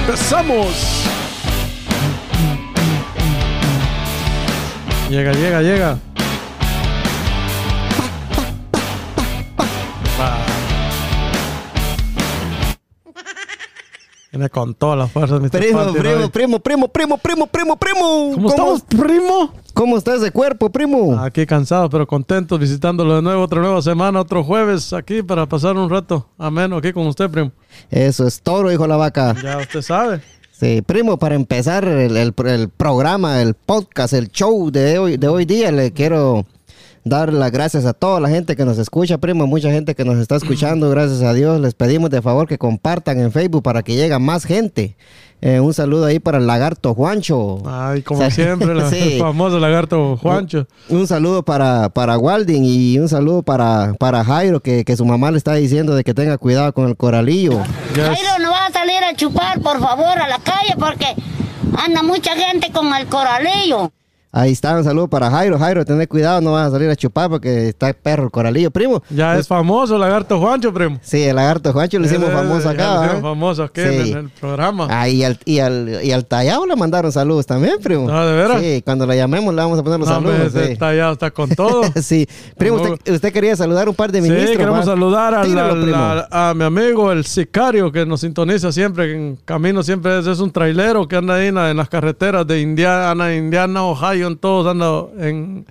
¡Empezamos! Llega, llega, llega. Viene con todas las fuerzas, Mr. Primo, primo, primo, primo, primo, primo, primo, primo. ¿Cómo estamos, primo? ¿Cómo está ese cuerpo, primo? Aquí cansados, pero contentos, visitándolo de nuevo, otra nueva semana, otro jueves aquí para pasar un rato ameno aquí con usted, primo. Eso es toro, hijo de la vaca. Ya usted sabe. Sí, primo, para empezar el, el- el programa, el podcast, el show de hoy, de hoy día, le quiero dar las gracias a toda la gente que nos escucha, primo, mucha gente que nos está escuchando, gracias a Dios. Les pedimos de favor que compartan en Facebook para que llegue más gente. Eh, un saludo ahí para el lagarto Juancho. Ay, como siempre, la- Sí. el famoso lagarto Juancho. Un saludo para, para Walding y un saludo para, para Jairo, que, que su mamá le está diciendo de que tenga cuidado con el coralillo. Jairo, no vas a salir a chupar, por favor, a la calle porque anda mucha gente con el coralillo. Ahí está, un saludo para Jairo. Jairo, tener cuidado, no vas a salir a chupar porque está perro el coralillo. Primo, Ya es famoso lagarto Juancho, primo. sí, el lagarto Juancho lo hicimos famoso acá. lo hicimos ¿eh? famoso aquí Sí. en, el programa. Ah, y, al, y, al, y al tallado le mandaron saludos también, primo. Ah, ¿de veras? Sí, cuando le llamemos le vamos a poner los No, saludos. ese sí. está ya está con todo. sí, primo, usted, usted quería saludar un par de Sí, ministros. queremos ¿va? saludar al- Tíralo, a mi amigo el sicario que nos sintoniza siempre en camino, siempre es, es un trailero que anda ahí en, en las carreteras de Indiana, Indiana, Ohio, todos anda en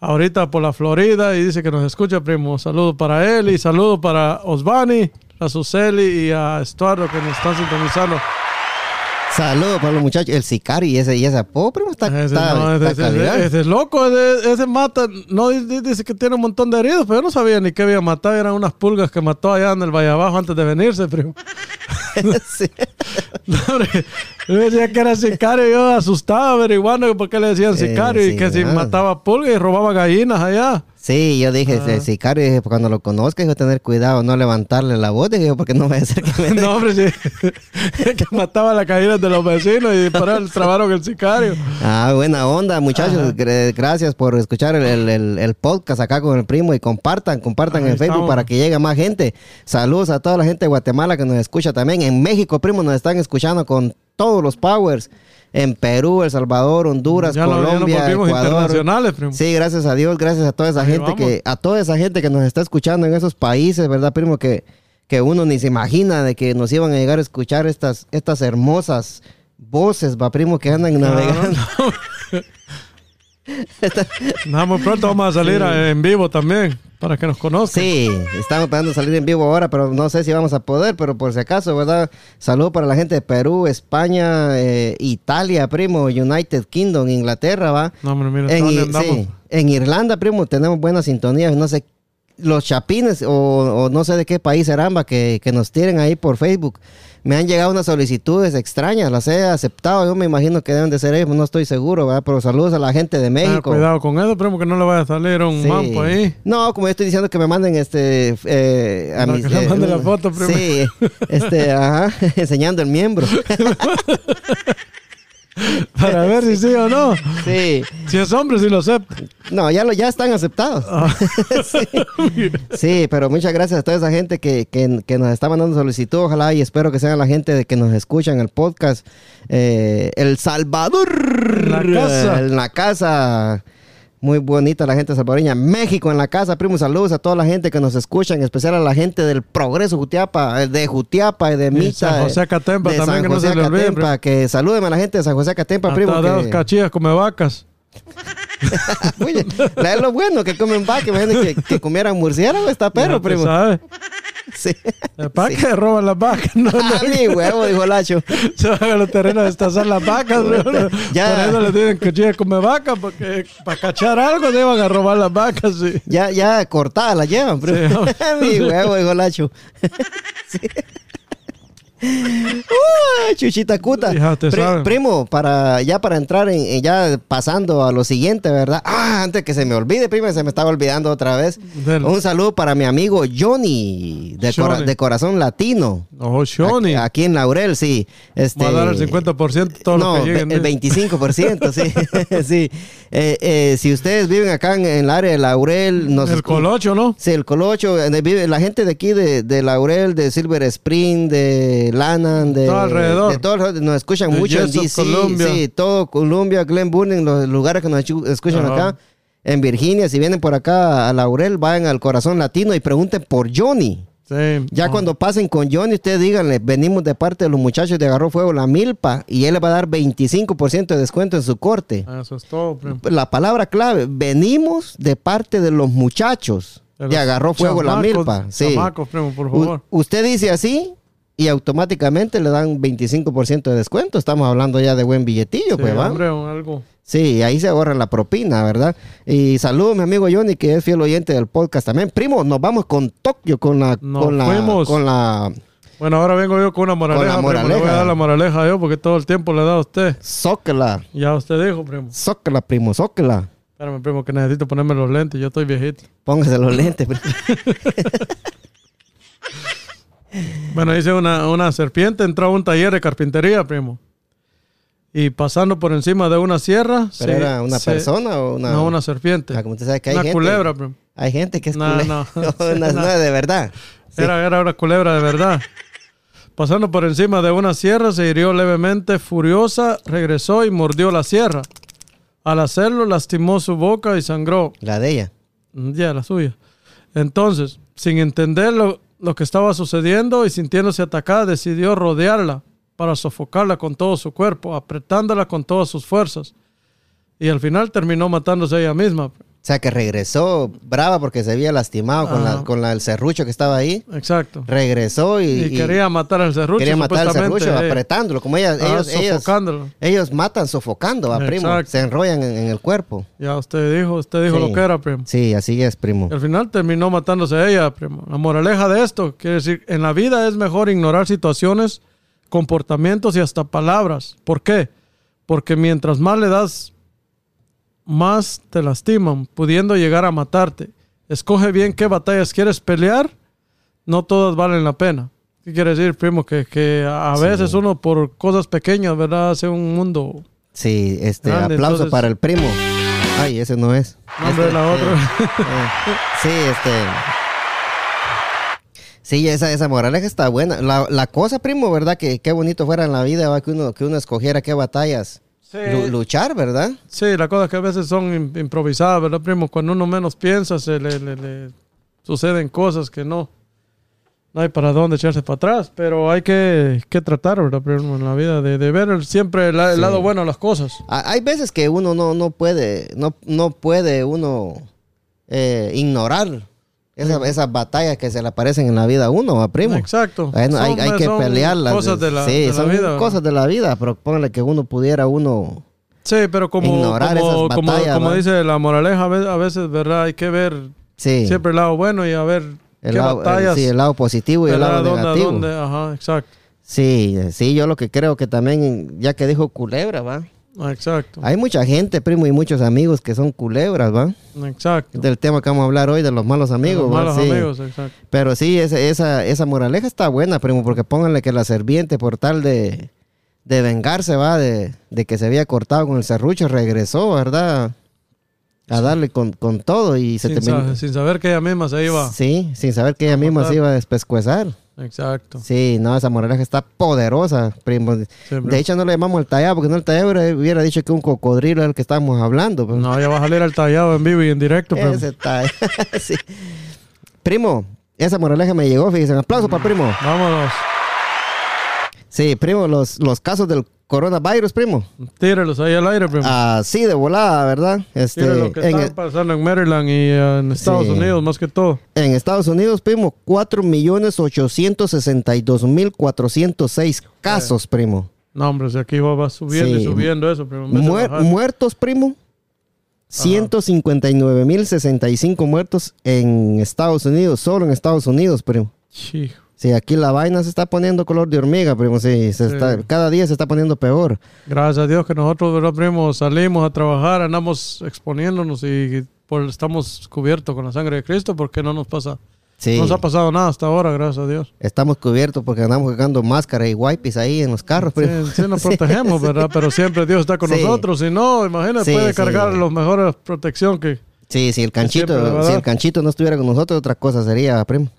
ahorita por la Florida y dice que nos escucha, primo. Saludos para él y saludos para Osvani, a Suseli y a Estuardo que nos están sintonizando. Saludos para los muchachos. El sicario y ese, y ese apodo, primo, está, Ese, está, no, está ese- calidad. ese- ese es loco, ese, mata, no di- dice que tiene un montón de heridos, pero yo no sabía ni qué había matado, eran unas pulgas que mató allá en el Valle Abajo antes de venirse, primo. Sí. No, hombre, yo decía que era sicario, yo asustaba averiguando por qué le decían Eh, sicario y que si ah. mataba pulgas y robaba gallinas allá. Sí, yo dije, Ah. el sicario, dije, cuando lo conozca, dijo, tener cuidado, no levantarle la voz, dije, porque no vaya a ser que me... No, hombre, sí, que mataba las gallinas de los vecinos y por eso trabaron el sicario. Ah, buena onda, muchachos. Gr- Gracias por escuchar el, el- el- el podcast acá con el primo y compartan, compartan Ahí en Facebook para que llegue más gente. Saludos a toda la gente de Guatemala que nos escucha también. En México, primo, nos están escuchando con todos los powers. En Perú, El Salvador, Honduras, Ya, Colombia, volvimos Ecuador. internacionales, primo. Sí, gracias a Dios, gracias a toda esa Ahí gente vamos. que, a toda esa gente que nos está escuchando en esos países, ¿verdad, primo? Que, que uno ni se imagina de que nos iban a llegar a escuchar estas, estas hermosas voces, va, primo, que andan navegando. Nada, muy pronto vamos a salir a- en vivo también para que nos conozcan. Sí, estamos esperando salir en vivo ahora, pero no sé si vamos a poder, pero por si acaso, ¿verdad? Saludos para la gente de Perú, España, eh, Italia, primo, United Kingdom, Inglaterra, ¿va? No, mira, En, sí, en Irlanda, primo, tenemos buena sintonía, no sé, los chapines o, o no sé de qué país serán, que, que nos tiren ahí por Facebook. Me han llegado unas solicitudes extrañas, las he aceptado, yo me imagino que deben de ser ellos, no estoy seguro, ¿verdad? Pero saludos a la gente de Tenga México. cuidado con eso, primo, que no le vaya a salir un Sí. mampo ahí. No, como yo estoy diciendo que me manden este eh, a No, mis- que eh, mande la foto primero. Sí, este, ajá, enseñando el miembro. Para ver si sí o no. Sí. Si es hombre, sí lo acepta. No, ya lo ya están aceptados. Ah. sí. Sí, pero muchas gracias a toda esa gente que, que- que nos está mandando solicitud. Ojalá y espero que sean la gente de que nos escuchan el podcast. Eh, el Salvador. La casa. En la casa. Muy bonita la gente salvadoreña. México en la casa, primo. Saludos a toda la gente que nos escucha, en especial a la gente del Progreso Jutiapa, eh, de Jutiapa y de Mita. San José eh, Acatempa de también, San que no José le olvide, Acatempa, Que salúdenme a la gente de San José Acatempa, primo. Dos que- cachillas come vacas. Oye, la- es lo bueno que comen vaca. Imagínate que, que comieran murciélago, está perro, primo. ¿Sabes? Sí. ¿Para Sí. qué roban las vacas? No, no. Ah, mi huevo, dijo Lacho. Se van a los terrenos a destazar las vacas. ¿no? Ya. Por eso le tienen cuchillas come vaca, porque para cachar algo se van a robar las vacas. Sí. Ya, ya cortadas la llevan, primo. Sí, mi huevo, dijo Lacho. Sí. Uy, chuchita cuta. Primo, para ya para entrar en, en ya pasando a lo siguiente, ¿verdad? Ah, antes que se me olvide, primo, se me estaba olvidando otra vez. Un saludo para mi amigo Johnny, de, cora- Johnny. de corazón latino. Oh, Shoni. Aquí, aquí en Laurel, sí. Este, Va a dar el 50% de todo no, lo que lleguen. el 25%, sí. sí. Eh, eh, si ustedes viven acá en, en el área de Laurel, nos el colocho, ¿no? Sí, el Colocho, eh, vive la gente de aquí de, de Laurel, de Silver Spring, de Lannan, de Todo alrededor. de todo nos escuchan De mucho en Jessup, DC, Columbia. sí, todo Columbia, Glen Burning, los lugares que nos escu- escuchan acá. En Virginia, si vienen por acá a Laurel, vayan al Corazón Latino y pregunten por Johnny. Sí. Ya Ah. cuando pasen con Johnny, ustedes díganle, venimos de parte de los muchachos de Agarró Fuego La Milpa y él le va a dar 25% de descuento en su corte. Eso es todo, primo. La palabra clave, venimos de parte de los muchachos de, Agarró Fuego La Milpa. Sí. chamacos, primo, por U- favor. usted dice así y automáticamente le dan 25% de descuento. Estamos hablando ya de buen billetillo, Sí, pues, ¿va? hombre, un algo. Sí, ahí se ahorra la propina, ¿verdad? Y saludos, mi amigo Johnny, que es fiel oyente del podcast también. Primo, nos vamos con Tokio, con la... Nos con la, fuimos. con la Bueno, ahora vengo yo con una moraleja, primo. Le voy a moraleja. dar la moraleja yo porque todo el tiempo le dado a usted. Zócala. Ya usted dijo, primo. Zócala, primo, zócala. Espérame, primo, que necesito ponerme los lentes. Yo estoy viejito. Póngase los lentes. primo. Bueno, dice una, una serpiente entró a un taller de carpintería, primo. Y pasando por encima de una sierra. ¿Pero se- era una se- persona o una...? No, una serpiente. Ah, como usted sabe que hay una gente... culebra, primo. Hay gente que es No, culebra. no. no, no de verdad. Sí. Era, era una culebra de verdad. Pasando por encima de una sierra, se hirió levemente, furiosa, regresó y mordió la sierra. Al hacerlo, lastimó su boca y sangró. La de ella. Mm, Ya, la suya. Entonces, sin entender lo, que estaba sucediendo y sintiéndose atacada, decidió rodearla para sofocarla con todo su cuerpo, apretándola con todas sus fuerzas. Y al final terminó matándose ella misma. O sea, que regresó brava porque se había lastimado con, la, con la, el serrucho que estaba ahí. Exacto. Regresó y, Y, quería matar al serrucho. quería matar al serrucho eh. apretándolo. Como ellas, Ah, ellos, ellos, sofocándolo. ellos matan sofocando a primo. Se enrollan en, en el cuerpo. Ya usted dijo, usted dijo Sí. lo que era, primo. Sí, así es, primo. Y al final terminó matándose ella, primo. La moraleja de esto quiere decir, en la vida es mejor ignorar situaciones, comportamientos y hasta palabras. ¿Por qué? Porque mientras más le das, más te lastiman, pudiendo llegar a matarte. Escoge bien qué batallas quieres pelear, no todas valen la pena. ¿Qué quiere decir, primo? Que, que a veces uno por cosas pequeñas, ¿verdad? Hace un mundo... Sí, este, Grande, aplauso entonces- para el primo. Ay, ese no es. Nombre de la otra. Eh, sí, este. Sí, esa, esa moraleja está buena. La, la cosa, primo, ¿verdad? Que qué bonito fuera en la vida, ¿va? Que uno, que uno escogiera qué batallas Sí. lu- luchar, ¿verdad? Sí, la cosa es que a veces son im- improvisadas, ¿verdad, primo? Cuando uno menos piensa, se le, le- le suceden cosas que no. No hay para dónde echarse para atrás, pero hay que, que tratar, ¿verdad, primo? En la vida, de, de ver siempre el, el Sí. lado bueno de las cosas. Ha- Hay veces que uno no, no puede, no, no puede uno eh, ignorar esa- esas batallas que se le aparecen en la vida a uno, ¿va, primo? Exacto. Hay, Son- hay que son pelearlas. Cosas de la, sí, de la son vida. cosas de la vida, pero póngale que uno pudiera uno... Sí, pero como, ignorar como, esas como, batallas, como dice la moraleja, a veces, a ¿verdad? Hay que ver Sí, siempre el lado bueno y a ver el qué lado, batallas. sí, el lado positivo y el lado ¿Dónde- negativo. dónde? Ajá, exacto. Sí, sí, yo lo que creo que también, ya que dijo culebra, ¿va? Exacto. Hay mucha gente, primo, y muchos amigos que son culebras, ¿va? Exacto. Del tema que vamos a hablar hoy, de los malos amigos, Los malos Sí. amigos, exacto. Pero sí, esa, esa, esa moraleja está buena, primo, porque pónganle que la serviente, por tal de, de vengarse, va, de, de que se había cortado con el serrucho, regresó, ¿verdad? A darle con, con todo y se sin, terminó. sa- sin saber que ella misma se iba. Sí, sin saber que ella misma matar. se iba a despescuezar. Exacto. Sí, no, esa moraleja está poderosa, primo. De hecho, no le llamamos el tallado, porque no el tallado hubiera dicho que un cocodrilo es el que estábamos hablando. pues. No, ya va a salir al tallado en vivo y en directo. pero- Ese tallado. sí. Primo, esa moraleja me llegó, fíjense. Un aplauso para primo. Vámonos. Sí, primo, los, los casos del coronavirus, primo. Tírelos ahí al aire, primo. Así de volada, ¿verdad? Este, lo que en, están pasando en Maryland y eh, en Estados Sí. Unidos, más que todo. en Estados Unidos, primo, 4.862.406 casos, primo. No, hombre, si aquí va, subiendo y subiendo eso, primo. Muer- muertos, primo. 159.065 muertos en Estados Unidos, solo en Estados Unidos, primo. Chijo. Sí, aquí la vaina se está poniendo color de hormiga, primo. Sí, se Sí. está- cada día se está poniendo peor. Gracias a Dios que nosotros, ¿verdad, primo? Salimos a trabajar, andamos exponiéndonos y por, estamos cubiertos con la sangre de Cristo porque no nos pasa Sí. No nos ha pasado nada hasta ahora, gracias a Dios. Estamos cubiertos porque andamos cargando máscara y wipes ahí en los carros, Sí, primo. sí nos protegemos, ¿verdad? Pero siempre Dios está con Sí. nosotros. Si no, imagínate, Sí, puede sí. cargar los mejores protección que... Sí, si el siempre canchito, a si el canchito no estuviera con nosotros, otra cosa sería, primo.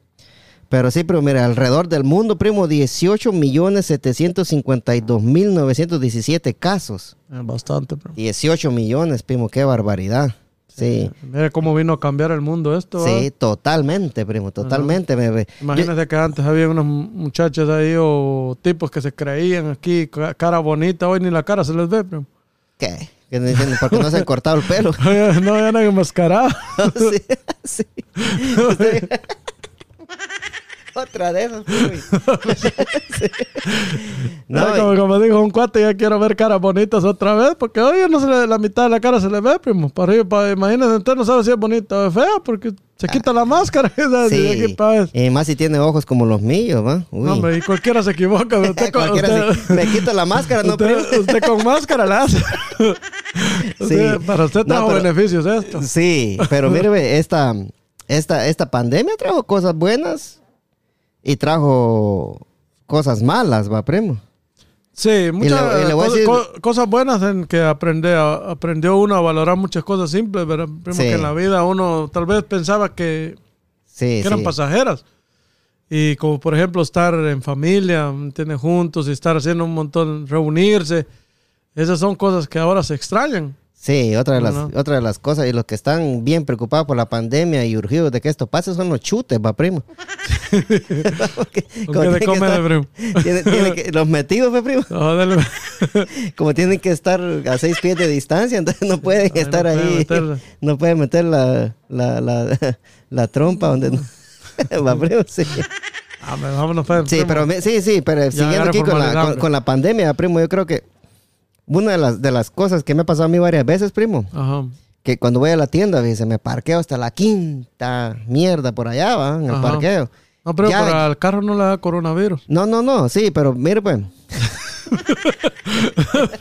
Pero sí, pero mira, alrededor del mundo, primo, 18 millones 752 mil 917 casos. Es bastante, pero... 18 millones, primo, qué barbaridad. Sí, Mira cómo vino a cambiar el mundo esto. sí, ¿verdad? totalmente, primo, totalmente. me- me- Imagínate que antes había unas muchachas ahí o tipos que se creían aquí, ca- cara bonita, hoy ni la cara se les ve, pero... ¿Qué? Porque no se han cortado el pelo. no, ya no hay enmascarado. sí, sí. Otra de esas. Sí. No, No, como, como dijo un cuate, ya quiero ver caras bonitas otra vez, porque hoy no se le, la mitad de la cara se le ve, primo. Para arriba, para, imagínate, usted no sabe si es bonita o es fea, porque se quita la máscara. Sí. Y más si tiene ojos como los míos, ¿va? Uy. No, hombre, y cualquiera se equivoca. Usted, con- Cualquiera usted- se- me quito la máscara, no primo. usted, usted con máscara la hace. Usted- Para usted No, trajo pero- beneficios esto. Sí, pero mire, esta, esta, esta pandemia trajo cosas buenas y trajo cosas malas, va, primo. Sí, muchas le- y le voy a cosas- decir- co- cosas buenas en que aprende aprendió uno a valorar muchas cosas simples, ¿verdad? Primo, Sí. que en la vida uno tal vez pensaba que, Sí, que eran sí. pasajeras. Y como por ejemplo estar en familia, ¿me entiendes? juntos y estar haciendo un montón, reunirse. Esas son cosas que ahora se extrañan. Sí, otra de, las, No. otra de las cosas, y los que están bien preocupados por la pandemia y urgidos de que esto pase son los chutes, va, primo. Porque ¿Con como qué tienen te que comes, estar- primo? que- los metidos, va, primo. No, dale. Como tienen que estar a seis pies de distancia, entonces no pueden Ay, estar ahí. meterla. No pueden meter la, la, la, la trompa donde no. va, primo, sí. Ah, vámonos, pues, Sí, primo. pero sí, sí, pero siguiendo aquí con la, con, con la pandemia, primo, yo creo que una de las, de las cosas que me ha pasado a mí varias veces, primo, Ajá. que cuando voy a la tienda, dice, me parqueo hasta la quinta mierda por allá, va, en el Ajá. parqueo. No, pero Ya- para el carro no le da coronavirus. No, no, no, sí, pero mire, pues,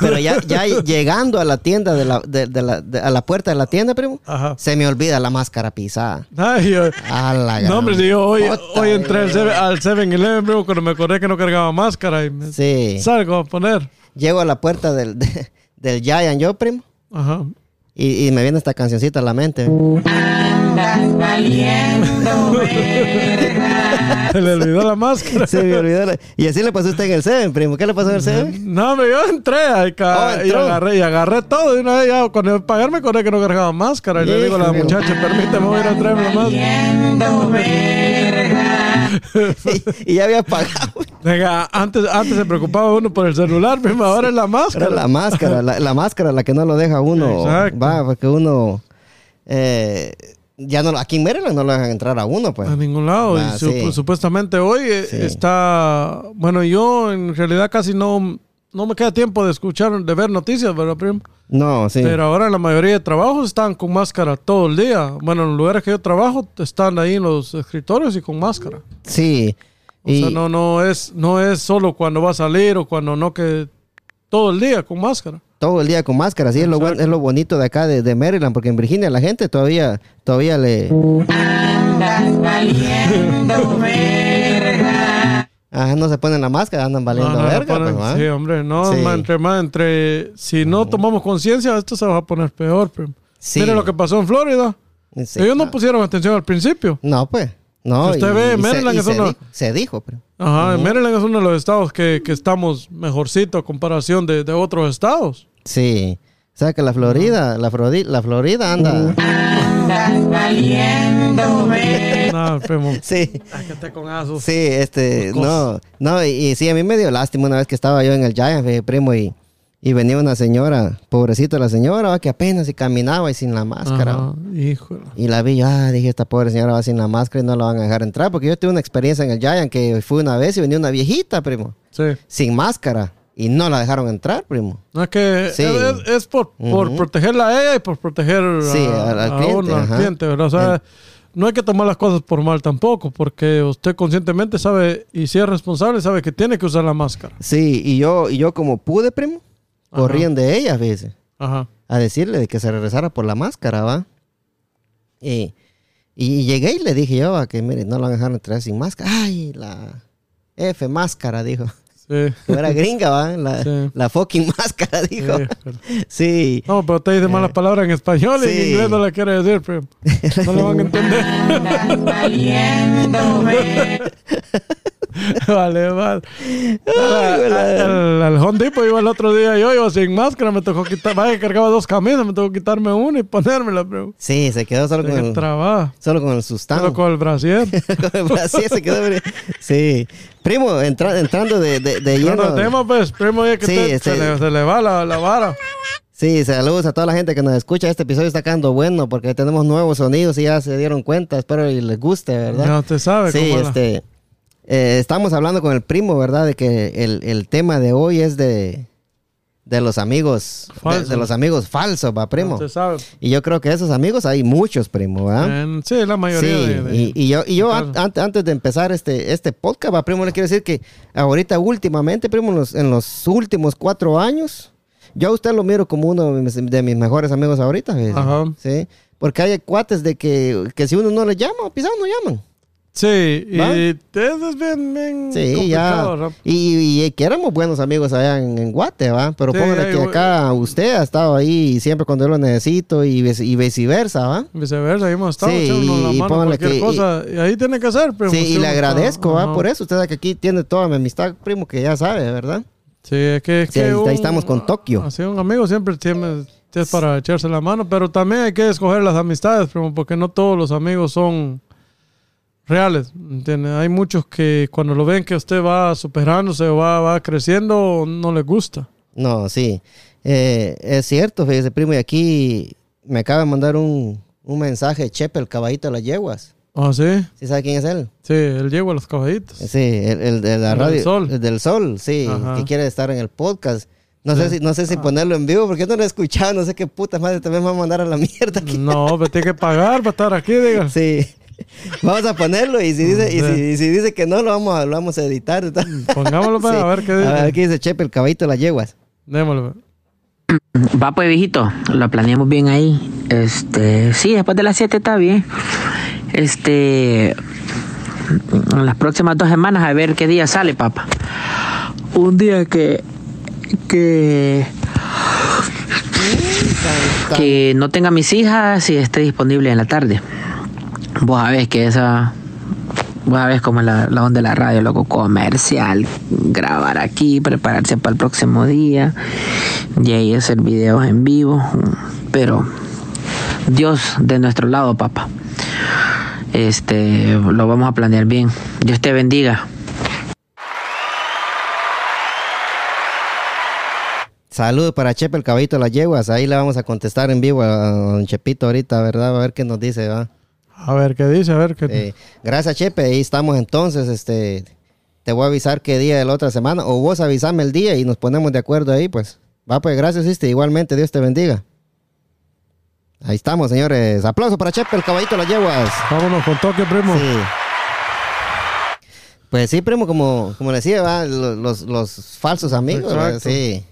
Pero ya, ya llegando a la tienda, de la, de, de la, de- a la puerta de la tienda, primo, Ajá. se me olvida la máscara pisada. Ay, yo- A la no, hombre, si yo hoy, hoy entré al güey. 7 al 7-Eleven, primo, cuando me acordé que no cargaba máscara y me Sí. salgo a poner. Llego a la puerta del, de- del Giant yo, primo, Ajá. y, y me viene esta cancioncita a la mente. Se le olvidó la máscara. Se me olvidó. la- Y así le pasó a usted en el Seven, primo. ¿Qué le pasó en el Seven? No, hombre, yo entré ahí, ca- Oh, y, agarré, y agarré todo. Y una vez ya, cuando pagar me acordé que no cargaba máscara. Y le digo a la muchacha, permíteme voy a ir a traerme la máscara. y, y ya había pagado. Venga, antes, antes se preocupaba uno por el celular, primo, ahora es la máscara. Era la máscara, la, la máscara la que no lo deja uno. Exacto. Va, porque uno. eh, ya no, aquí en Maryland no lo dejan entrar a uno, pues. A ningún lado. Ah, y su- sí. supuestamente hoy eh, Sí. está. Bueno, yo en realidad casi no, no me queda tiempo de escuchar, de ver noticias, ¿verdad, primo? No, sí. Pero ahora la mayoría de trabajos están con máscara todo el día. Bueno, en los lugares que yo trabajo están ahí en los escritorios y con máscara. sí. O Y, sea, no, no, es, no es solo cuando va a salir o cuando no, que todo el día con máscara. Todo el día con máscara. Sí, es lo, es lo bonito de acá de, de Maryland, porque en Virginia la gente todavía, todavía le. Ajá, no se ponen la máscara, andan valiendo verga. ponen- pues, sí, hombre, no, Sí. entre más, entre, si no tomamos conciencia, esto se va a poner peor. primo. Sí. Mire lo que pasó en Florida. Sí, Ellos no claro. pusieron atención al principio. No, pues. No, Si usted ve, se- Maryland se, una- dijo, se dijo, pero. Ajá, Maryland es uno de los estados que, que estamos mejorcito a comparación de, de otros estados. Sí. O sea que la Florida, la, Florida, la Florida anda. No, primo. Sí. Con asos. Sí, este, no, no, y, y sí, a mí me dio lástima una vez que estaba yo en el Giant, eh, primo, y, y venía una señora, pobrecita la señora, que apenas si caminaba y sin la máscara. Ajá, híjole. Y la vi, yo, ah, dije, esta pobre señora va sin la máscara y no la van a dejar entrar, porque yo tuve una experiencia en el Giant que fui una vez y venía una viejita, primo, Sí. sin máscara, y no la dejaron entrar, primo. No es que Sí. es, es por, por protegerla a ella y por proteger Sí, a, al- a cliente, uno, al cliente, ¿verdad? O sea, no hay que tomar las cosas por mal tampoco, porque usted conscientemente sabe y si es responsable, sabe que tiene que usar la máscara. Sí, y yo, y yo como pude, primo, Ajá. corrían de ella a veces. Ajá. a decirle de que se regresara por la máscara, ¿va? Y, Y llegué y le dije yo a que, mire, no lo van a dejar entrar sin máscara. Ay, la F máscara, dijo. Sí. Era gringa, ¿va? La, Sí. la fucking máscara, dijo. Sí, pero- Sí. No, pero te dice malas palabras en español y en Eh, inglés no le quiere decir, pero no le van a entender. vale, vale. Al, al Home Depot iba el otro día yo iba sin máscara, me tocó quitar, vaya cargaba dos camisas, me tocó quitarme una y ponérmela, pero Sí, se quedó solo con el, trabaja. solo con el sustán. Solo con el brasier. con el Brasil se quedó. Sí. Primo, entra- entrando de, de, de lleno. Bueno, tema pues, primo, ya que Sí, te- este- se, le, se le va la, la vara. Sí, saludos a toda la gente que nos escucha. Este episodio está quedando bueno porque tenemos nuevos sonidos y ya se dieron cuenta. Espero y les guste, ¿verdad? Ya usted sabe Sí, cómo es la- este. Eh, estamos hablando con el primo, ¿verdad? De que el, el tema de hoy es de. De los amigos. De, de los amigos falsos, va, primo. Usted sabe. Y yo creo que esos amigos hay muchos, primo, ¿verdad? En- sí, la mayoría Sí, de, de- y, y yo, y yo an- an- antes de empezar este, este podcast, va, primo, le quiero decir que ahorita últimamente, primo, en los, en los últimos cuatro años, yo a usted lo miro como uno de mis, de mis mejores amigos ahorita. fíjese. Ajá. Sí, porque hay cuates de que, que si uno no les llama, pisado no llaman. Sí, y eso es bien, bien Sí, ya. ¿no? Y, y que éramos buenos amigos allá en, en Guate, ¿va? Pero Sí, póngale que acá usted ha estado ahí siempre cuando yo lo necesito y, y viceversa, ¿va? Viceversa, ahí hemos estado Sí, echándonos la y mano póngale cualquier que- cosa. Y, ahí tiene que ser, pero Sí, y le agradezco, ¿va? Por eso. Usted que aquí tiene toda mi amistad, primo, que ya sabe, ¿verdad? Sí, es que, es Sí, que ahí- ahí un- estamos con Tokio. Así un amigo siempre tiene es para echarse la mano, pero también hay que escoger las amistades, primo, porque no todos los amigos son reales, ¿entiende? Hay muchos que cuando lo ven que usted va superándose o va, va creciendo, no les gusta. No, sí. Eh, es cierto, fíjese, primo, y aquí me acaba de mandar un, un mensaje Chepe, el caballito de las yeguas. ¿Ah, sí? ¿Sí sabe quién es él? Sí, él llegó a los caballitos. Sí, el, el de la El del radio. Sol. El del sol, sí, Ajá. que quiere estar en el podcast. No sé si, no sé si ponerlo en vivo, porque no lo he escuchado, no sé qué puta madre también me va a mandar a la mierda aquí. No, pero tiene que pagar para estar aquí, diga. Sí. Vamos a ponerlo y si dice, y si, y si dice que no, lo vamos a, lo vamos a editar. Pongámoslo para Sí. a ver qué A ver, dice. aquí dice Chepe, el caballito de las yeguas. Démoslo. Va pues viejito, lo planeamos bien ahí. Este, sí, después de las 7 está bien. Este, en las próximas dos semanas a ver qué día sale, papá. Un día que que que no tenga mis hijas y esté disponible en la tarde. Vos sabés que esa Vos sabés cómo es la, la onda de la radio, loco, comercial, grabar aquí, prepararse para el próximo día, y ahí hacer videos en vivo, pero Dios de nuestro lado, papá. Este, lo vamos a planear bien. Dios te bendiga. Saludos para Chepe, el caballito de las yeguas. Ahí le vamos a contestar en vivo a don Chepito ahorita, ¿verdad? A ver qué nos dice, ¿va? A ver qué dice, a ver qué. Eh, gracias, Chepe. Ahí estamos entonces. Este, te voy a avisar qué día de la otra semana. O vos avisame el día y nos ponemos de acuerdo ahí, pues. Va, pues, gracias, este. Igualmente, Dios te bendiga. Ahí estamos, señores. Aplauso para Chepe, el caballito de las yeguas. Vámonos con toque, primo. Sí. Pues sí, primo, como, como decía, ¿va? Los, los, falsos amigos, sí.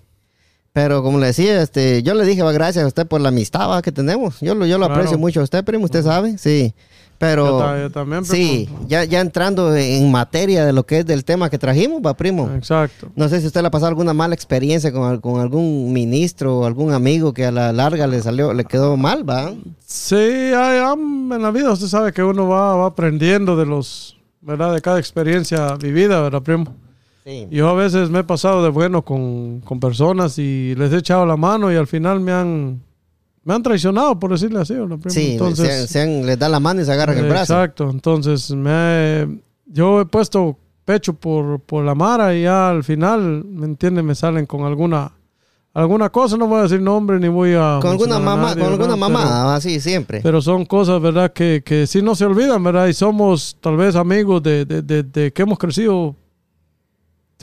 Pero como le decía, este, yo le dije, va, gracias a usted por la amistad ¿va? que tenemos. Yo lo, yo lo Claro. aprecio mucho a usted, primo, usted sabe, sí. Pero Yo ta- yo también, primo. sí, ya, ya entrando en materia de lo que es del tema que trajimos, va, primo. Exacto. No sé si usted le ha pasado alguna mala experiencia con, con algún ministro o algún amigo que a la larga le salió, le quedó mal, va. Sí, en la vida usted sabe que uno va, va aprendiendo de los, ¿verdad? De cada experiencia vivida, ¿verdad, primo? Sí. Yo a veces me he pasado de bueno con, con personas y les he echado la mano y al final me han, me han traicionado, por decirle así, ¿verdad, primo? Sí, Entonces, se, se han- les da la mano y se agarran el brazo. Exacto, entonces me yo he puesto pecho por, por la Mara y ya al final, ¿me entiende? Me salen con alguna alguna cosa, no voy a decir nombre ni voy a... Con alguna mamá, nadie, con alguna mamá, así siempre. Pero, pero son cosas, ¿verdad? Que, que sí no se olvidan, ¿verdad? Y somos tal vez amigos de, de, de- de que hemos crecido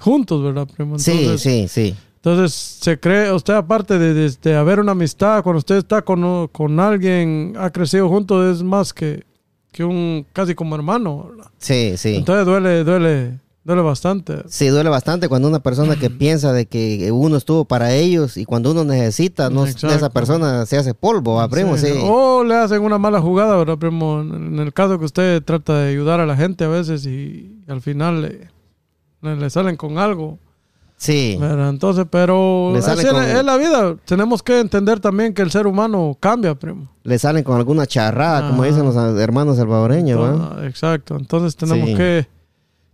juntos, ¿verdad, primo? sí, Entonces, sí, sí. entonces, se cree, usted aparte de, de- de haber una amistad, cuando usted está con, con alguien, ha crecido juntos, es más que, que un casi como hermano, ¿verdad? Sí, sí. Entonces duele, duele, duele bastante. Sí, duele bastante cuando una persona que piensa de que uno estuvo para ellos y cuando uno necesita, no, Exacto. esa persona se hace polvo, ¿va, primo? Sí. O le hacen una mala jugada, ¿verdad, primo? En el caso que usted trata de ayudar a la gente a veces y, al final le, le- le salen con algo. Sí. ¿verdad? Entonces, pero así con- es la vida. Tenemos que entender también que el ser humano cambia, primo. Le salen con alguna charrada, como dicen los hermanos salvadoreños, ¿va? Ah, Exacto. Entonces tenemos Sí. que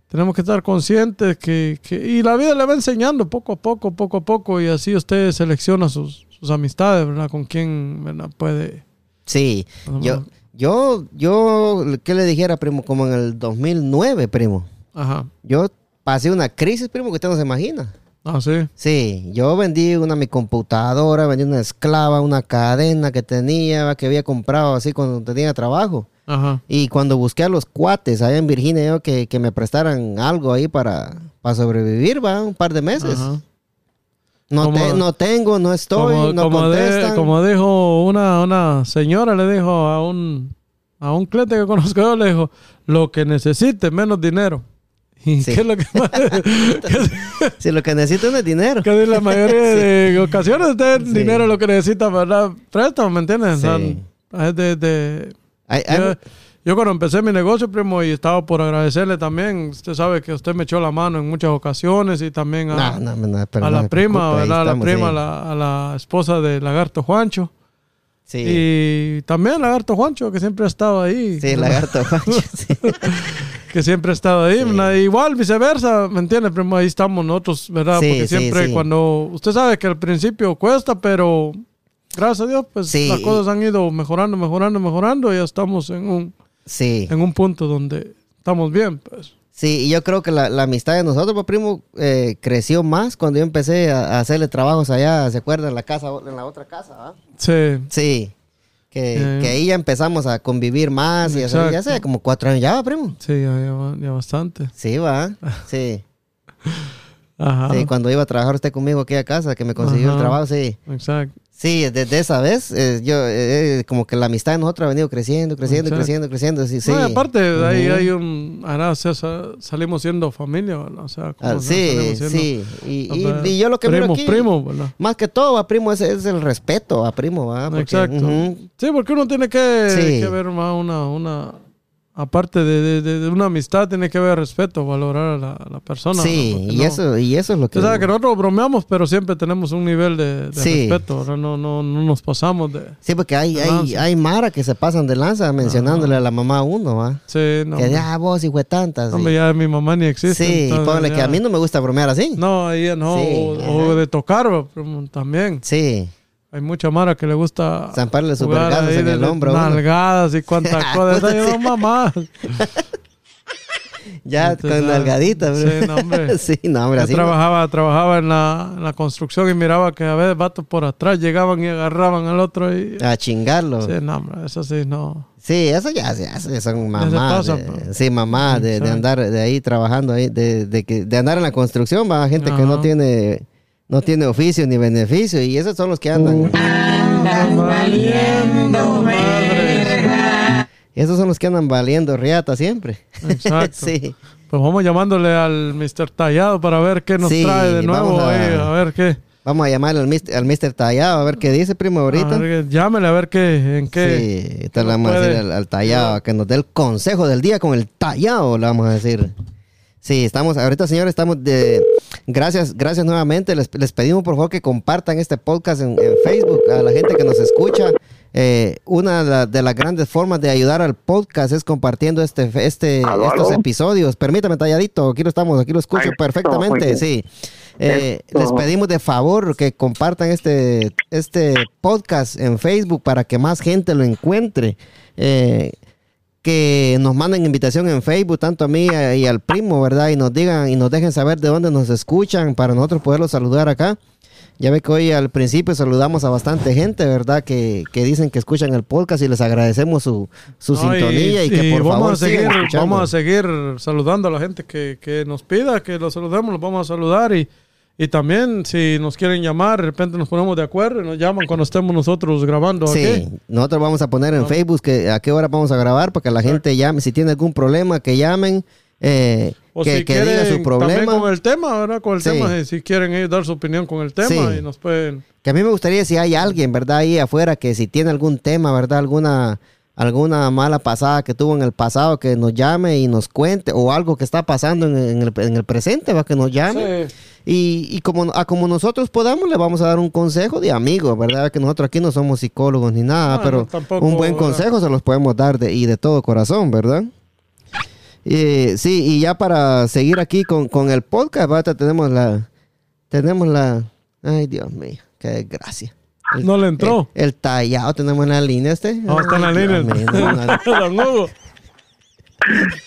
tenemos que estar conscientes que, que- y la vida le va enseñando poco a poco, poco a poco y así usted selecciona sus, sus amistades, ¿verdad? Con quién ¿verdad? puede. Sí. Yo, yo, yo, ¿qué le dijera, primo? Como en el 2009, primo. Ajá. Yo pasé una crisis, primo, que usted no se imagina. Ah, sí. Sí, yo vendí una mi computadora, vendí una esclava, una cadena que tenía, que había comprado así cuando tenía trabajo. Ajá. Y cuando busqué a los cuates allá en Virginia, yo que, que me prestaran algo ahí para, para sobrevivir, va, un par de meses. Ajá. No, te- no tengo, no estoy, como, no como de- contestan. como dijo una, una señora, le dijo a un, a un cliente que conozco yo, le dijo, lo que necesite, menos dinero. ¿Y Sí. qué es lo que más? Si lo que necesito no es dinero. que en la mayoría de ocasiones usted Sí. dinero lo que necesita, ¿verdad? Préstamo, ¿me entiendes? De- de- hay- yo, yo cuando empecé mi negocio, primo, y estaba por agradecerle también, usted sabe que usted me echó la mano en muchas ocasiones y también a, no, no, no, a la prima, ¿verdad? A la estamos, prima, a la, a la esposa de Lagarto Juancho. Sí, Y también Lagarto Juancho, que siempre ha estado ahí. sí, lagarto. Juancho, sí. Que siempre ha estado ahí. ¿verdad? Igual, viceversa, ¿me entiendes? Primo? Ahí estamos nosotros, ¿verdad? Sí, Porque sí, siempre sí. cuando... Usted sabe que al principio cuesta, pero gracias a Dios, pues Sí, las cosas han ido mejorando, mejorando, mejorando. Y ya estamos en un, Sí. en un punto donde estamos bien, pues. Sí, y yo creo que la, la amistad de nosotros, pues, primo, eh, creció más cuando yo empecé a, a hacerle trabajos allá, ¿se acuerdan? En la casa, en la otra casa, ¿va? Sí. Sí. Que, que ahí ya empezamos a convivir más y hacer, ya sé, como cuatro años ya, ¿va, primo. Sí, ya, ya- ya bastante. Sí, va. Sí. Ajá. Sí, cuando iba a trabajar usted conmigo aquí a casa, que me consiguió el trabajo, sí. Exacto. Sí, desde esa vez, eh, yo, eh, eh, como que la amistad de nosotros ha venido creciendo, creciendo, Exacto. creciendo, creciendo. Sí. No, aparte, ahí hay un. Ahora o sea, sa- salimos siendo familia, ¿verdad? O sea, como Ah, sí, siendo- sí. Y, y- o sea, y yo lo que miro primos, aquí, primos, ¿verdad? más que todo, a primo, es, es el respeto a primo. Porque, Exacto. Sí, porque uno tiene que, Sí. que ver más una, una aparte de, de- de- una amistad, tiene que haber respeto, valorar a la, a la persona. Sí, ¿no? Y no- eso, y eso es lo que... Usted sabe que nosotros bromeamos, pero siempre tenemos un nivel de, de Sí. respeto. No, no, no nos pasamos de... Sí, porque hay, hay, hay mara que se pasan de lanza mencionándole a la mamá a uno, ¿va? Sí, no. que ya vos, hijo de tantas. Hombre, ya mi mamá ni existe. sí, entonces ponle que ya- a mí no me gusta bromear así. No, ahí no. Sí, o, o de tocar, también. Sí, Hay mucha mara que le gusta... zamparle ahí en el hombro. Nalgadas y cuantas cosas. No, mamá. Ya Usted con nalgaditas. Sí, no, hombre. sí, no, hombre, Yo así. no. trabajaba, trabajaba en la, en la construcción y miraba que a veces vatos por atrás llegaban y agarraban al otro y... A chingarlo. Sí, no, hombre, eso sí, no. Sí, eso ya hace, son mamás. pasa, de- pues. sí, mamás de, de andar de ahí trabajando ahí, de, de, que, de andar en la construcción, va gente que no tiene, no tiene oficio ni beneficio, y esos son los que andan. Esos son los que andan valiendo riata siempre. Exacto. sí. Pues vamos llamándole al Mr. Tallado para ver qué nos Sí, trae de nuevo a- ahí, a ver qué. Vamos a llamarle al Mr. al Mr. Tallado a ver qué dice, primo, ahorita. A ver, llámele a ver qué, en qué. Sí, ahorita le vamos a decir al, al Tallado que nos dé el consejo del día con el Tallado, le vamos a decir. Sí, estamos, ahorita señores, estamos de... Gracias, gracias nuevamente. Les, les pedimos por favor que compartan este podcast en, en Facebook a la gente que nos escucha. Eh, una de, la- de las grandes formas de ayudar al podcast es compartiendo este, este, ¿Aló, estos aló? episodios. Permítame, Talladito, aquí lo estamos, aquí lo escucho perfectamente, sí. Eh, les pedimos de favor que compartan este, este podcast en Facebook para que más gente lo encuentre. Eh, que nos manden invitación en Facebook, tanto a mí y al primo, ¿verdad? Y nos digan y nos dejen saber de dónde nos escuchan para nosotros poderlos saludar acá. Ya ve que hoy al principio saludamos a bastante gente, ¿verdad? Que, que dicen que escuchan el podcast y les agradecemos su, su No, sintonía y, que por vamos favor a seguir, vamos a seguir saludando a la gente que, que nos pida que los saludemos, los vamos a saludar y, y también si nos quieren llamar, de repente nos ponemos de acuerdo y nos llaman cuando estemos nosotros grabando Sí, nosotros vamos a poner en Facebook que a qué hora vamos a grabar para que la gente llame. Si tiene algún problema, que llamen eh, O que, si que diga quieren su también problema. con el tema, ¿verdad? Con el Sí. tema, si quieren ellos dar su opinión con el tema Sí. y nos pueden... Que a mí me gustaría si hay alguien, ¿verdad? Ahí afuera que si tiene algún tema, ¿verdad? Alguna alguna mala pasada que tuvo en el pasado, que nos llame y nos cuente, o algo que está pasando en, en el, en el presente, ¿va? Que nos llame. Sí. Y, y como, a como nosotros podamos, le vamos a dar un consejo de amigo, ¿verdad? Que nosotros aquí no somos psicólogos ni nada, Bueno, pero tampoco, un buen ¿verdad? consejo se los podemos dar de, y de todo corazón, ¿verdad? Sí, y ya para seguir aquí con, con el podcast, ¿verdad? tenemos la... Tenemos la... Ay, Dios mío, qué desgracia. El- No le entró. El, el tallado, tenemos en la línea este. No, está en la Ay, línea. Dios mío, no, no. Don Hugo.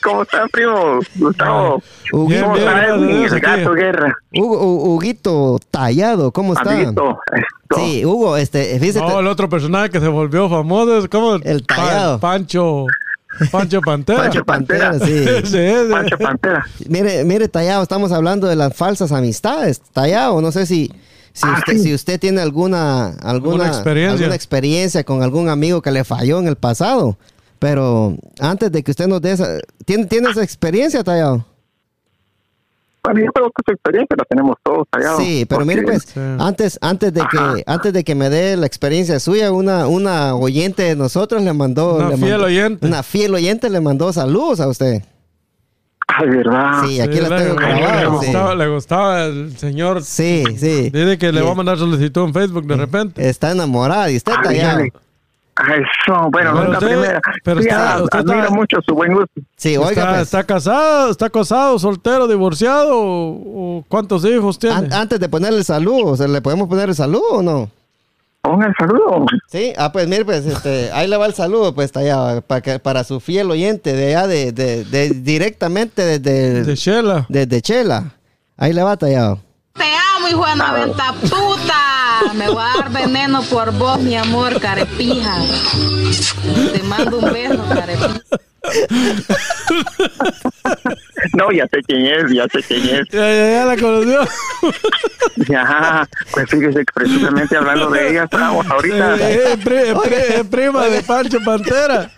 ¿Cómo está, primo? Gustavo. Hugo, Bien, ¿Cómo bien, está gracias a Edwin? Dios, El aquí. gato guerra. Hugo, Hu- Huguito Tallado, ¿cómo está? Amiguito. Esto. Sí, Hugo, este, fíjate. No, el otro personaje que se volvió famoso es como El Pa- tallado. Pancho. Pancho Pantera. Pancho Pantera. sí. Pancho Pantera. Mire, mire, Tallado, estamos hablando de las falsas amistades. Tallado, no sé si, si, Ah, usted, si usted tiene alguna, alguna, Alguna experiencia. alguna experiencia con algún amigo que le falló en el pasado. Pero antes de que usted nos dé esa... ¿Tiene, ¿tiene esa experiencia, Tallado? Bueno, yo creo que esa experiencia la tenemos todos allá. Sí, pero mire pues, Sí. antes, antes de que, antes de que me dé la experiencia suya, una, una oyente de nosotros le mandó, Una le fiel mandó- oyente. una fiel oyente le mandó saludos a usted. Ay, ¿verdad? Sí, aquí Sí, la le- tengo le grabada. sí. gustaba, le gustaba el señor. Sí, sí. Dice que le va a mandar solicitud en Facebook de repente. Está enamorada y ay. Ah, Eso, bueno, no Pero es la usted- primera. pero Sí, está- a- usted admiro está- mucho su buen gusto. Sí, oiga, está, pues, está casado, está casado, soltero, divorciado o, o cuántos hijos tiene. an- antes de ponerle el saludo, ¿se ¿le podemos poner el saludo o no? Ponga el saludo. Sí, ah, pues mire, pues este, ahí le va el saludo, pues Tallado, para, que, para su fiel oyente de allá, de, de, de- directamente desde, de Shela. desde Chela. Ahí le va Tallado. Te amo, hijo de 90 puta. Me voy a dar veneno por vos, mi amor, carepija. Te mando un beso, carepija. No, ya sé quién es, ya sé quién es. Ya, ya, ya la conoció. Ya, pues fíjese que precisamente hablando de ella estábamos ahorita. Eh, eh, pri- eh, pri- eh, prima de Pancho Pantera.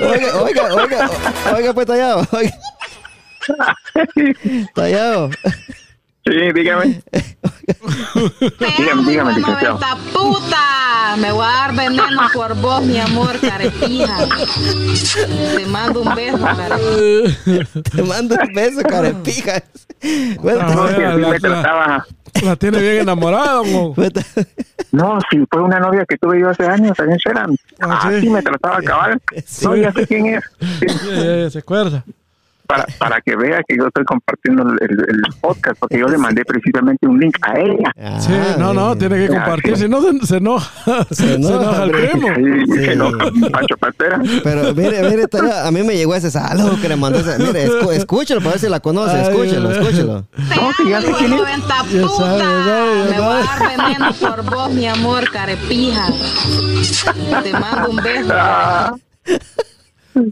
Oiga, oiga, oiga, oiga, pues Tallado, oiga. Tallado. Sí, dígame. Dígame, dígame, licenciado. 90 Me voy a dar veneno por vos, mi amor, carepija. Te mando un beso, carepija. Te mando un beso, carepijas. Bueno, Ah, la- me la- trataba. La tiene bien enamorada, mo. No, sí, fue una novia que tuve yo hace años allá en Sherman. Ah, Así sí. me trataba cabal. Sí. No, ya sé quién es. Sí, Ya, ya, ya, se acuerda. Para, para que vea que yo estoy compartiendo el, el podcast, porque yo le mandé precisamente un link a ella. Ah, Sí, no, no, tiene que compartir, si no se, se enoja. Se enoja, enoja, el primo. Sí, Sí. que no, Pancho Pantera. Pero mire, mire, a mí me llegó ese saludo que le mandó. ese- Mire, escu- escúchelo para ver si la conoce. Escúchelo, escúchelo. No, sí, ya sé quién es. 90 Ya sabe, ya puta. sabe, ya Me voy a dar veneno por vos, mi amor, carepija. Te mando un beso.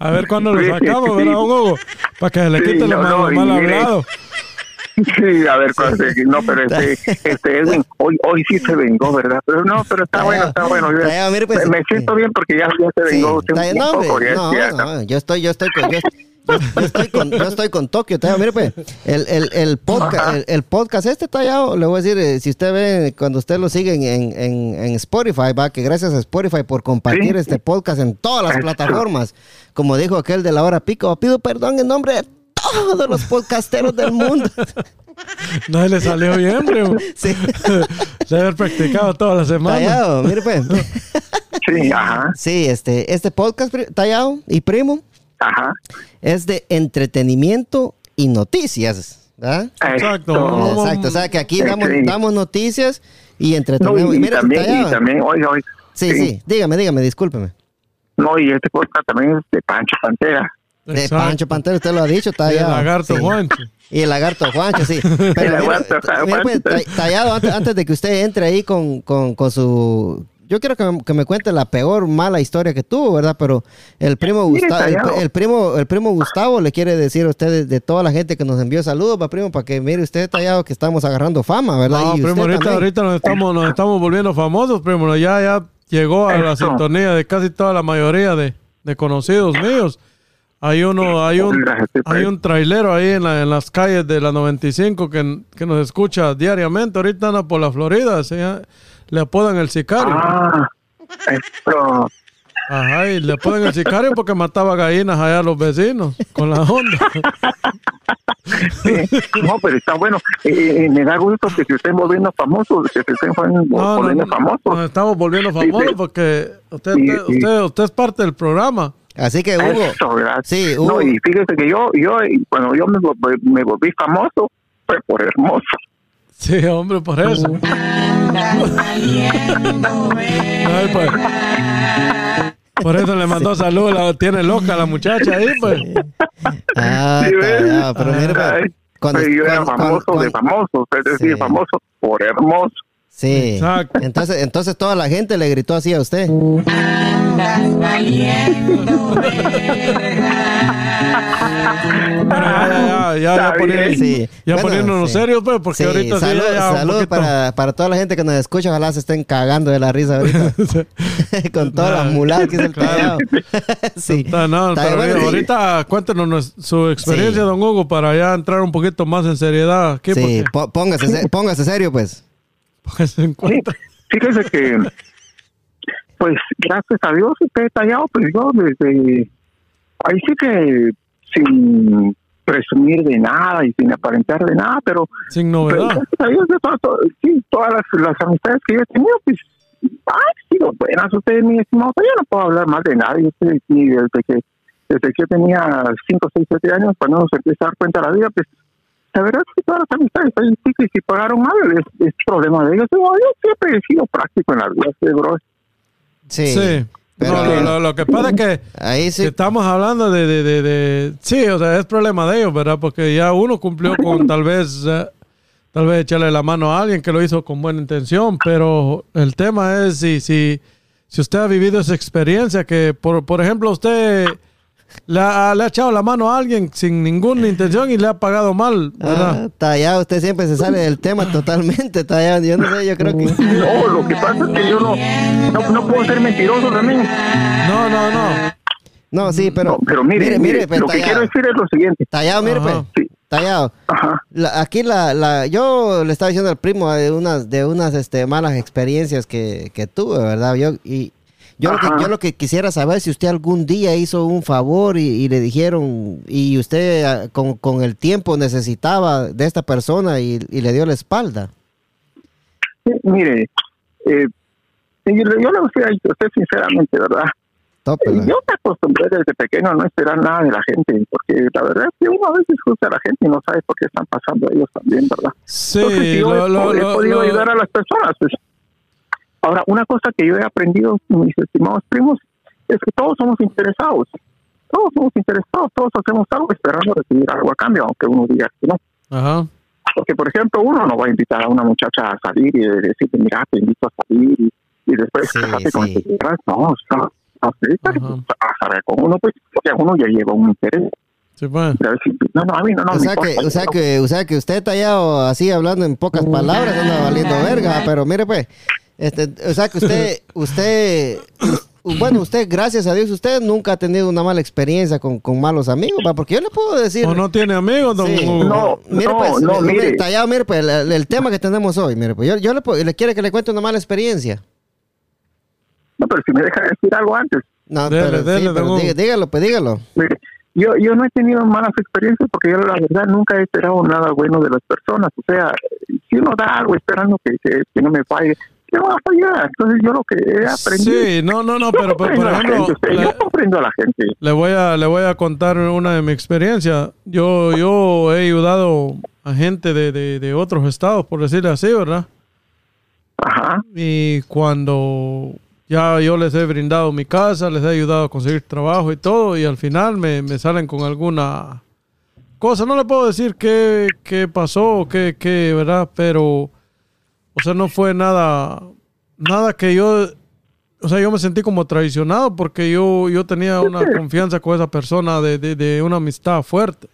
Ah, A ver cuándo lo Sí, sacamos, sí. ¿verdad, don Hugo? Para que se le Sí, quite lo no, mal, no, mal hablado. Sí, a ver, cuál es- no, pero este, este Edwin, hoy, hoy sí se vengó, ¿verdad? Pero no, pero está bueno, está bueno. Yo- Tallado, mire, pues, me, siento bien porque ya, ya se Sí, vengó usted está bien, un no, poco. ya- no, ya- no, yo estoy, yo estoy con, yo, yo- yo estoy con, yo estoy con Tokio, Tallado. Mire, pues, el, el, el podcast, el, el podcast este tallado, le voy a decir, eh, si usted ve, cuando usted lo sigue en, en, en- Spotify, va, que gracias a Spotify por compartir Sí. este podcast en todas las plataformas. Como dijo aquel de la hora pico, pido perdón en nombre de todos los podcasteros del mundo. No le salió bien, primo. Sí. Se haber practicado toda la semana. Tallado, mire, pues. Sí, ajá, Sí, este, este podcast, Tallado y Primo, ajá. es de entretenimiento y noticias, ¿verdad? Exacto. Exacto, o sea que aquí damos, sí. damos noticias y No, entretenemos. y, y Mira, también, Tallado. y también, oiga, oiga. Sí, sí, dígame, dígame, discúlpeme. No, y este podcast también es de Pancho Pantera. De Exacto. Pancho Pantero, usted lo ha dicho, Y el Tallado. lagarto Sí. Juancho. Y el lagarto Juancho, sí. Pero El mire, lagarto mire, pues, Tallado, antes, antes de que usted entre ahí con, con, con su... Yo quiero que me, que me cuente la peor mala historia que tuvo, ¿verdad? Pero el primo Gustavo, el, el primo, el primo Gustavo le quiere decir a usted de, de toda la gente que nos envió saludos, va primo, para que mire usted Tallado que estamos agarrando fama, ¿verdad? No, Y primo, usted ahorita, también. ahorita nos estamos, nos estamos volviendo famosos, primo. Ya, ya llegó a la sintonía de casi toda la mayoría de, de conocidos míos. Hay uno, hay un, sí, pues. hay un trailero ahí en, la- en las calles de la 95 que, que nos escucha diariamente. Ahorita anda por la Florida, llama- le apodan el sicario. Ah, esto. Ajá, y le apodan el sicario porque mataba gallinas allá a los vecinos con la onda. sí. No, pero está bueno. Eh, eh, me da gusto que se estén volviendo famosos, que se estén volviendo No, no, volviendo no, famosos. nos estamos volviendo famosos sí. porque usted, Sí, usted, sí. usted, usted es parte del programa. Así que Hugo, Eso, gracias. Sí, No, Hugo. y fíjese que yo, yo, cuando yo me, me volví famoso, fue por hermoso. Sí, hombre, por eso. Ay, pues. Por eso le mandó salud, la tiene loca la muchacha ahí, pues. Ah, callado, pero mire, pues, Ay, cuando- pero yo era cuando- famoso cuando- de famoso, es decir, Sí. famoso por hermoso. Sí. Exacto. Entonces, entonces toda la gente le gritó así a usted. Bueno, ya, ya, ya, ya, ya, Está poniendo- bien. Sí. ya Bueno, poniéndonos sí. serios, pues, porque Sí, ahorita salud, ya, para, para toda la gente que nos escucha. Ojalá se estén cagando de la risa ahorita. Con todas las muladas que es el Claro. sí. Ah, no, Está pero bueno, mira, sí. ahorita cuéntenos su experiencia, Sí. don Hugo, para ya entrar un poquito más en seriedad. ¿Qué? Sí, póngase, se- póngase serio, pues. Fíjese que, pues, gracias a Dios, usted tallado, pues yo desde, ahí sí que sin presumir de nada y sin aparentar de nada, pero, Sin novedad. de todo- todo- sí, todas las, las amistades que yo he tenido, pues, han sido buenas. Usted, mi estimado, yo no puedo hablar más de nadie, usted, sí, desde que, desde que yo tenía 5, 6, 7 años, cuando uno se empieza a dar cuenta de la vida, pues, la verdad es que todas las amistades ahí sí que si pagaron mal es, es problema de ellos. Yo, yo siempre he sido práctico en las eh, bro. Sí. Sí. Pero- No, lo, lo- lo que pasa es que Ahí sí. que estamos hablando de, de, de, de- Sí, o sea, es problema de ellos, ¿verdad? Porque ya uno cumplió con tal vez... eh, tal vez echarle la mano a alguien que lo hizo con buena intención, pero el tema es si, si, si usted ha vivido esa experiencia, que por, por ejemplo usted le ha, le ha echado la mano a alguien sin ninguna intención y le ha pagado mal, Ah, ¿verdad? tallado, usted siempre se sale del tema totalmente, tallado. Yo no sé, yo creo que. No, lo que pasa es que yo no, no, no puedo ser mentiroso también. No, no, no. No, sí, pero. No, pero mire, mire, pues, lo que quiero tallado. decir es lo siguiente. Tallado, mire, pues. Sí. Tallado. Ajá. La- aquí la, la, yo le estaba diciendo al primo de unas, de unas este, malas experiencias que, que tuve, ¿verdad? Yo, y yo lo, que, yo lo que quisiera saber si usted algún día hizo un favor y, y le dijeron, y usted ah, con, con el tiempo necesitaba de esta persona y, y le dio la espalda. Sí, Mire, eh, yo, le- yo le voy a decir a usted sinceramente, ¿verdad? Tópela. Yo me acostumbré desde pequeño a no esperar nada de la gente, porque la verdad es que uno a veces juzga a la gente y no sabe por qué están pasando ellos también, ¿verdad? Sí, Entonces, si yo lo- he, lo- he podido lo- ayudar a las personas, pues. Ahora, una cosa que yo he aprendido, mis estimados primos, es que todos somos interesados. Todos somos interesados, todos hacemos algo esperando recibir algo a cambio, aunque uno diga que no. Ajá. Porque, por ejemplo, uno no va a invitar a una muchacha a salir y decirle, mira, te invito a salir y, y después Sí, casarte con sí. este señora. No, no, no, sí, pues, a saber con uno, pues, porque uno ya lleva un interés. Sí, pues. De decir, no, no, a mí no, no o, me sea que, o, sea que, o sea que usted tallado así hablando en pocas palabras, anda valiendo verga, pero mire pues, este, o sea que usted, usted, bueno, usted, gracias a Dios, usted nunca ha tenido una mala experiencia con, con malos amigos, ¿va? porque yo le puedo decir... ¿O no tiene amigos, don Sí. No, Mire, no, pues, no, mire, mire. tallado, mire, pues, el, el tema que tenemos hoy, mire, pues, yo, yo le, puedo- le quiere que le cuente una mala experiencia. No, pero si me deja decir algo antes. No, Dele, pero, sí, dele, pero diga- Hugo. dígalo, pues, dígalo. Mire, yo, yo no he tenido malas experiencias porque yo la verdad nunca he esperado nada bueno de las personas. O sea, si uno da algo esperando que, que, que no me falle, ¿qué va a fallar? Entonces yo lo que he aprendido... Sí, no, no, no, pero, pero, por ejemplo, gente, le- yo comprendo a la gente. Le voy a, le voy a contar una de mi experiencia. Yo, yo he ayudado a gente de, de, de otros estados, por decirle así, ¿verdad? Ajá. Y cuando ya yo les he brindado mi casa, les he ayudado a conseguir trabajo y todo, y al final me, me salen con alguna cosa. No le puedo decir qué, qué pasó qué, qué, ¿verdad? Pero, o sea, no fue nada, nada que yo, o sea, yo me sentí como traicionado porque yo, yo tenía una confianza con esa persona de, de, de una amistad fuerte.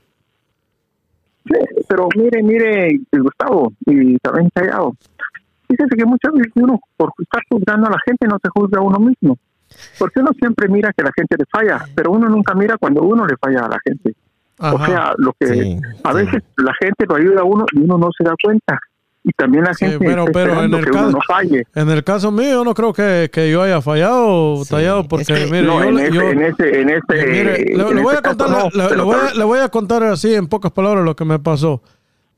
Sí, pero mire, mire, Gustavo, y también Callao. Fíjese que muchas veces uno, por estar juzgando a la gente, no se juzga a uno mismo. Porque uno siempre mira que la gente le falla, pero uno nunca mira cuando uno le falla a la gente. O sea, lo que Sí, a sí. veces la gente lo ayuda a uno y uno no se da cuenta. Y también la Sí, gente pero- está pero en el que uno caso- no falle. En el caso mío, yo no creo que, que yo haya fallado, Sí, tallado, es porque, que- mire, no, yo, en, ese, yo- en ese, en ese, Mire, le, en le voy a contar, no, le- le, pero voy a, tal- le voy a contar así en pocas palabras lo que me pasó.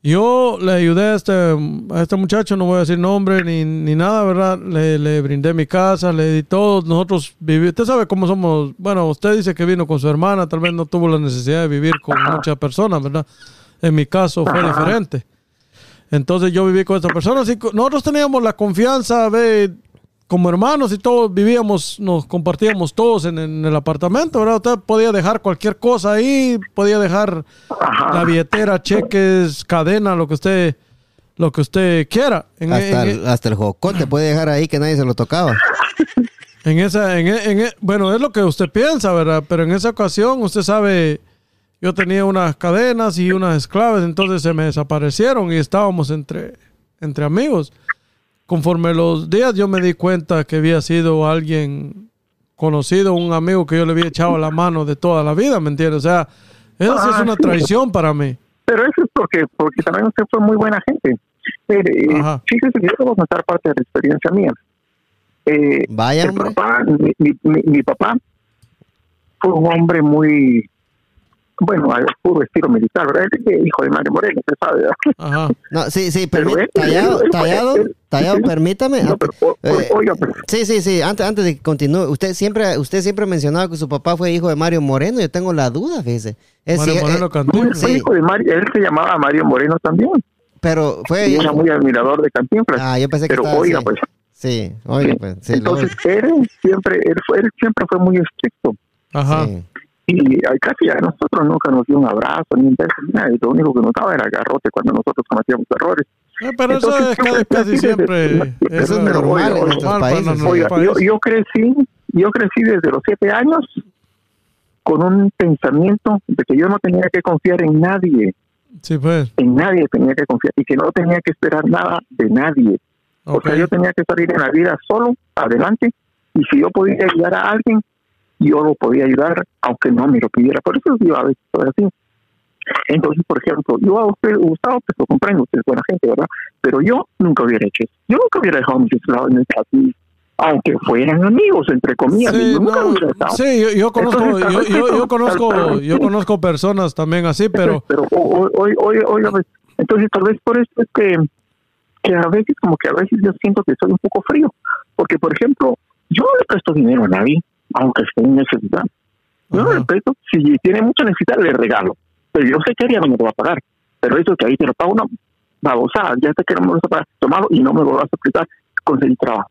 Yo le ayudé a este, a este muchacho, no voy a decir nombre ni, ni nada, ¿verdad? Le, le brindé mi casa, le di todo. Nosotros vivimos, usted sabe cómo somos. Bueno, usted dice que vino con su hermana, tal vez no tuvo la necesidad de vivir con muchas personas, ¿verdad? En mi caso fue Ajá. diferente. Entonces yo viví con esta persona. Así, que nosotros teníamos la confianza de, como hermanos y todos vivíamos, nos compartíamos todos en, en el apartamento, ¿verdad? Usted podía dejar cualquier cosa ahí, podía dejar Ajá. la billetera, cheques, cadena, lo que usted, lo que usted quiera. En, Hasta, en- el, hasta el jocote puede dejar ahí que nadie se lo tocaba. en esa, en, en- bueno, es lo que usted piensa, ¿verdad? Pero en esa ocasión, usted sabe, yo tenía unas cadenas y unas esclaves, entonces se me desaparecieron y estábamos entre, entre amigos. Conforme los días yo me di cuenta que había sido alguien conocido, un amigo que yo le había echado la mano de toda la vida, ¿me entiende? O sea, eso sí es Ah, una sí. traición para mí. Pero eso es porque, porque también usted fue muy buena gente. Mire, eh, Ajá. fíjese que yo le voy a contar parte de la experiencia mía. Eh, Vaya, hombre. papá, mi, mi- mi- mi papá fue un hombre muy, bueno, al puro estilo militar, ¿verdad? Es hijo de Mario Moreno, usted sabe, ¿verdad? Ajá. No, sí, sí, Pero él- tallado, él- tallado, él- tallado, él- permítame. No, antes- pero, o- eh, oiga, pero- Sí, sí, sí, antes, antes de que continúe, usted siempre, usted siempre mencionaba que su papá fue hijo de Mario Moreno, yo tengo la duda, fíjese. Es Mario Moreno eh, sí. hijo de Mario, él se llamaba Mario Moreno también, pero fue y era muy admirador de Cantinflas. Ah, yo pensé que pero estaba oiga, pues, Sí, oiga, sí. pues, sí, entonces él siempre, él, fue, él siempre fue muy estricto. Ajá. Y casi a nosotros nunca nos dio un abrazo ni un beso, ni nada, y lo único que nos daba era garrote cuando nosotros cometíamos errores. Eh, pero eso Entonces, es yo casi, casi siempre. Eso es normal oiga, en países. Oiga, yo, yo crecí, yo crecí desde los siete años con un pensamiento de que yo no tenía que confiar en nadie, Sí, pues. en nadie tenía que confiar y que no tenía que esperar nada de nadie. Ok. O sea, yo tenía que salir en la vida solo, adelante, y si yo podía ayudar a alguien, yo lo podía ayudar, aunque no me lo pidiera. Por eso yo a veces soy así. Entonces, por ejemplo, yo a usted, Gustavo, pues lo comprendo, usted es buena gente, ¿verdad? Pero yo nunca hubiera hecho eso. Yo nunca hubiera dejado mis esclavos en el así, aunque fueran amigos, entre comillas. Sí, yo nunca no, hubiera sí, yo, yo conozco, Entonces, yo, yo, yo conozco, yo conozco personas también así, pero pero hoy hoy hoy a veces- entonces tal vez por eso es que que a veces como que a veces yo siento que soy un poco frío porque por ejemplo yo no le presto dinero a nadie aunque esté en necesidad. Yo Ajá. presto si tiene mucha necesidad le regalo. Pero yo sé que ella no me lo va a pagar. Pero eso que ahí te lo pago no. Babosa ya sé que no me lo vas a pagar tomado y no me lo vas a prestar conseguir trabajo.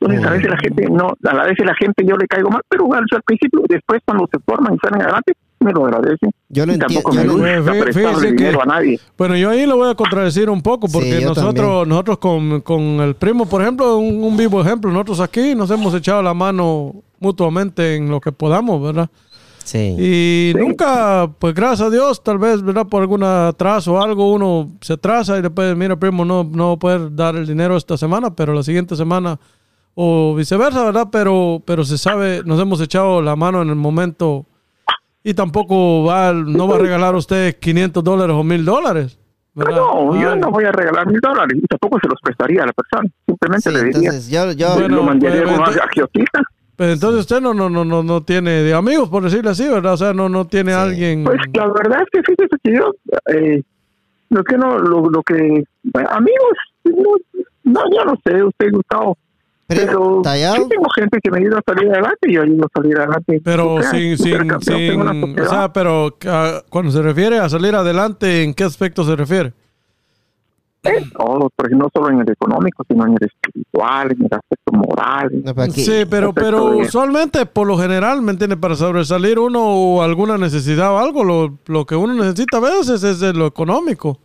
Entonces a veces la gente no a la vez la gente yo le caigo mal pero al al principio después cuando se forman y salen adelante me lo agradecen Yo tampoco entiendo, me yo que- a nadie. bueno, yo ahí lo voy a contradecir un poco porque Sí, nosotros, también. nosotros con, con el primo, por ejemplo, un, un vivo ejemplo, nosotros aquí nos hemos echado la mano mutuamente en lo que podamos, ¿verdad? Sí. Y nunca, pues gracias a Dios, tal vez, ¿verdad? Por algún atraso o algo, uno se atrasa y después, mira, primo, no, no voy a poder dar el dinero esta semana, pero la siguiente semana, o viceversa, ¿verdad? Pero, pero se sabe, nos hemos echado la mano en el momento y tampoco va, no va a regalar usted 500 dólares o 1000 dólares. ¿verdad? No, yo Ah, no voy a regalar mil dólares y tampoco se los prestaría a la persona. Simplemente Sí, le diría, entonces yo, yo, Bueno, lo mandaría pues, como entonces- a Giotita. Pero entonces usted no, no, no, no, no tiene de amigos, por decirlo así, ¿verdad? O sea, no, no tiene alguien. Pues la verdad es que fíjese que yo, eh, lo que no, lo, lo que, bueno, amigos, no, no, yo no sé, usted Gustavo, pero, sí tengo gente que me ayuda a salir adelante y yo ayudo a salir adelante. Pero sin, sin, sin, o sociedad. sea, pero ah, cuando se refiere a salir adelante, ¿en qué aspecto se refiere? En todo, pero no solo en el económico, sino en el espiritual, en el aspecto moral. Sí, pero, pero usualmente, por lo general, ¿me entiende? Para sobresalir uno o alguna necesidad o algo, lo, lo que uno necesita a veces es de lo económico,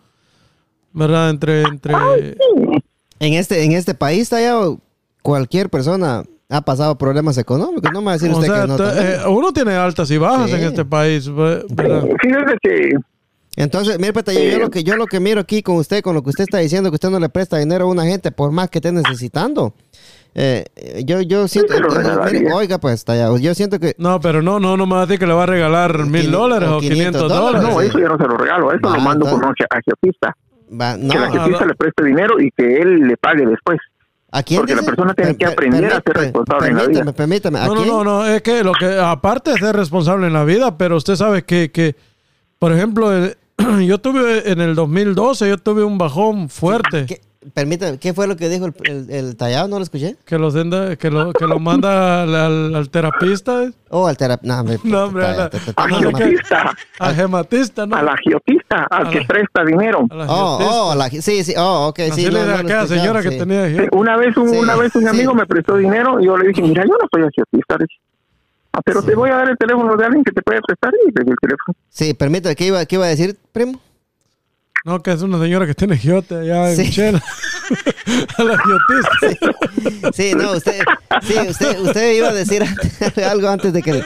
¿verdad? Entre, entre, en este, en este país, tallado, cualquier persona ha pasado problemas económicos. No me va a decir o usted sea, que no. te- también. eh, uno tiene altas y bajas Sí. en este país, ve- ¿verdad? Fíjese que Entonces, mire, Peta, yo, yo lo que yo lo que miro aquí con usted, con lo que usted está diciendo, que usted no le presta dinero a una gente por más que esté necesitando. eh, yo, yo siento, te lo mire, regalaría. oiga pues, Tallado, yo siento que No, pero no, no, no me va a decir que le va a regalar mil dólares o o 500 500 dólares. No, sí. eso yo no se lo regalo, eso Va, lo mando con entonces- un agiotista. va, no, que la ah, agiotista no. le preste dinero y que él le pague después. ¿A quién porque la persona tiene que aprender a ser responsable en la vida. permítame, ¿a No, no, quién? no, no, es que lo que, aparte de ser responsable en la vida, pero usted sabe que, que por ejemplo, yo tuve en el 2012, yo tuve un bajón fuerte. ¿Qué, permítame, ¿qué fue lo que dijo el, el, el Tallado? ¿No lo escuché? Que lo, senda- que lo, que lo manda al, al- al terapista. Oh, al terapeuta. No, hombre, No, hombre, Tallado, a la- te- te- te- Al agiotista, al gematista, ¿no? al agiotista, al A que la- presta dinero. A la Oh, gematista. oh, la- sí, sí, oh, ok, Así sí. le no, da no señora sí. que tenía Sí, Una vez, un, Sí, una vez un sí. amigo me prestó dinero y yo le dije, mira, yo no soy agiotista. "Ah, pero te voy a dar el teléfono de alguien que te puede prestar y le di el teléfono. Sí, permítame, ¿qué iba, qué iba a decir, primo? No, que es una señora que tiene giote allá Sí. en Chela. a la giotista. Sí, no, usted, sí, usted, usted iba a decir algo antes de que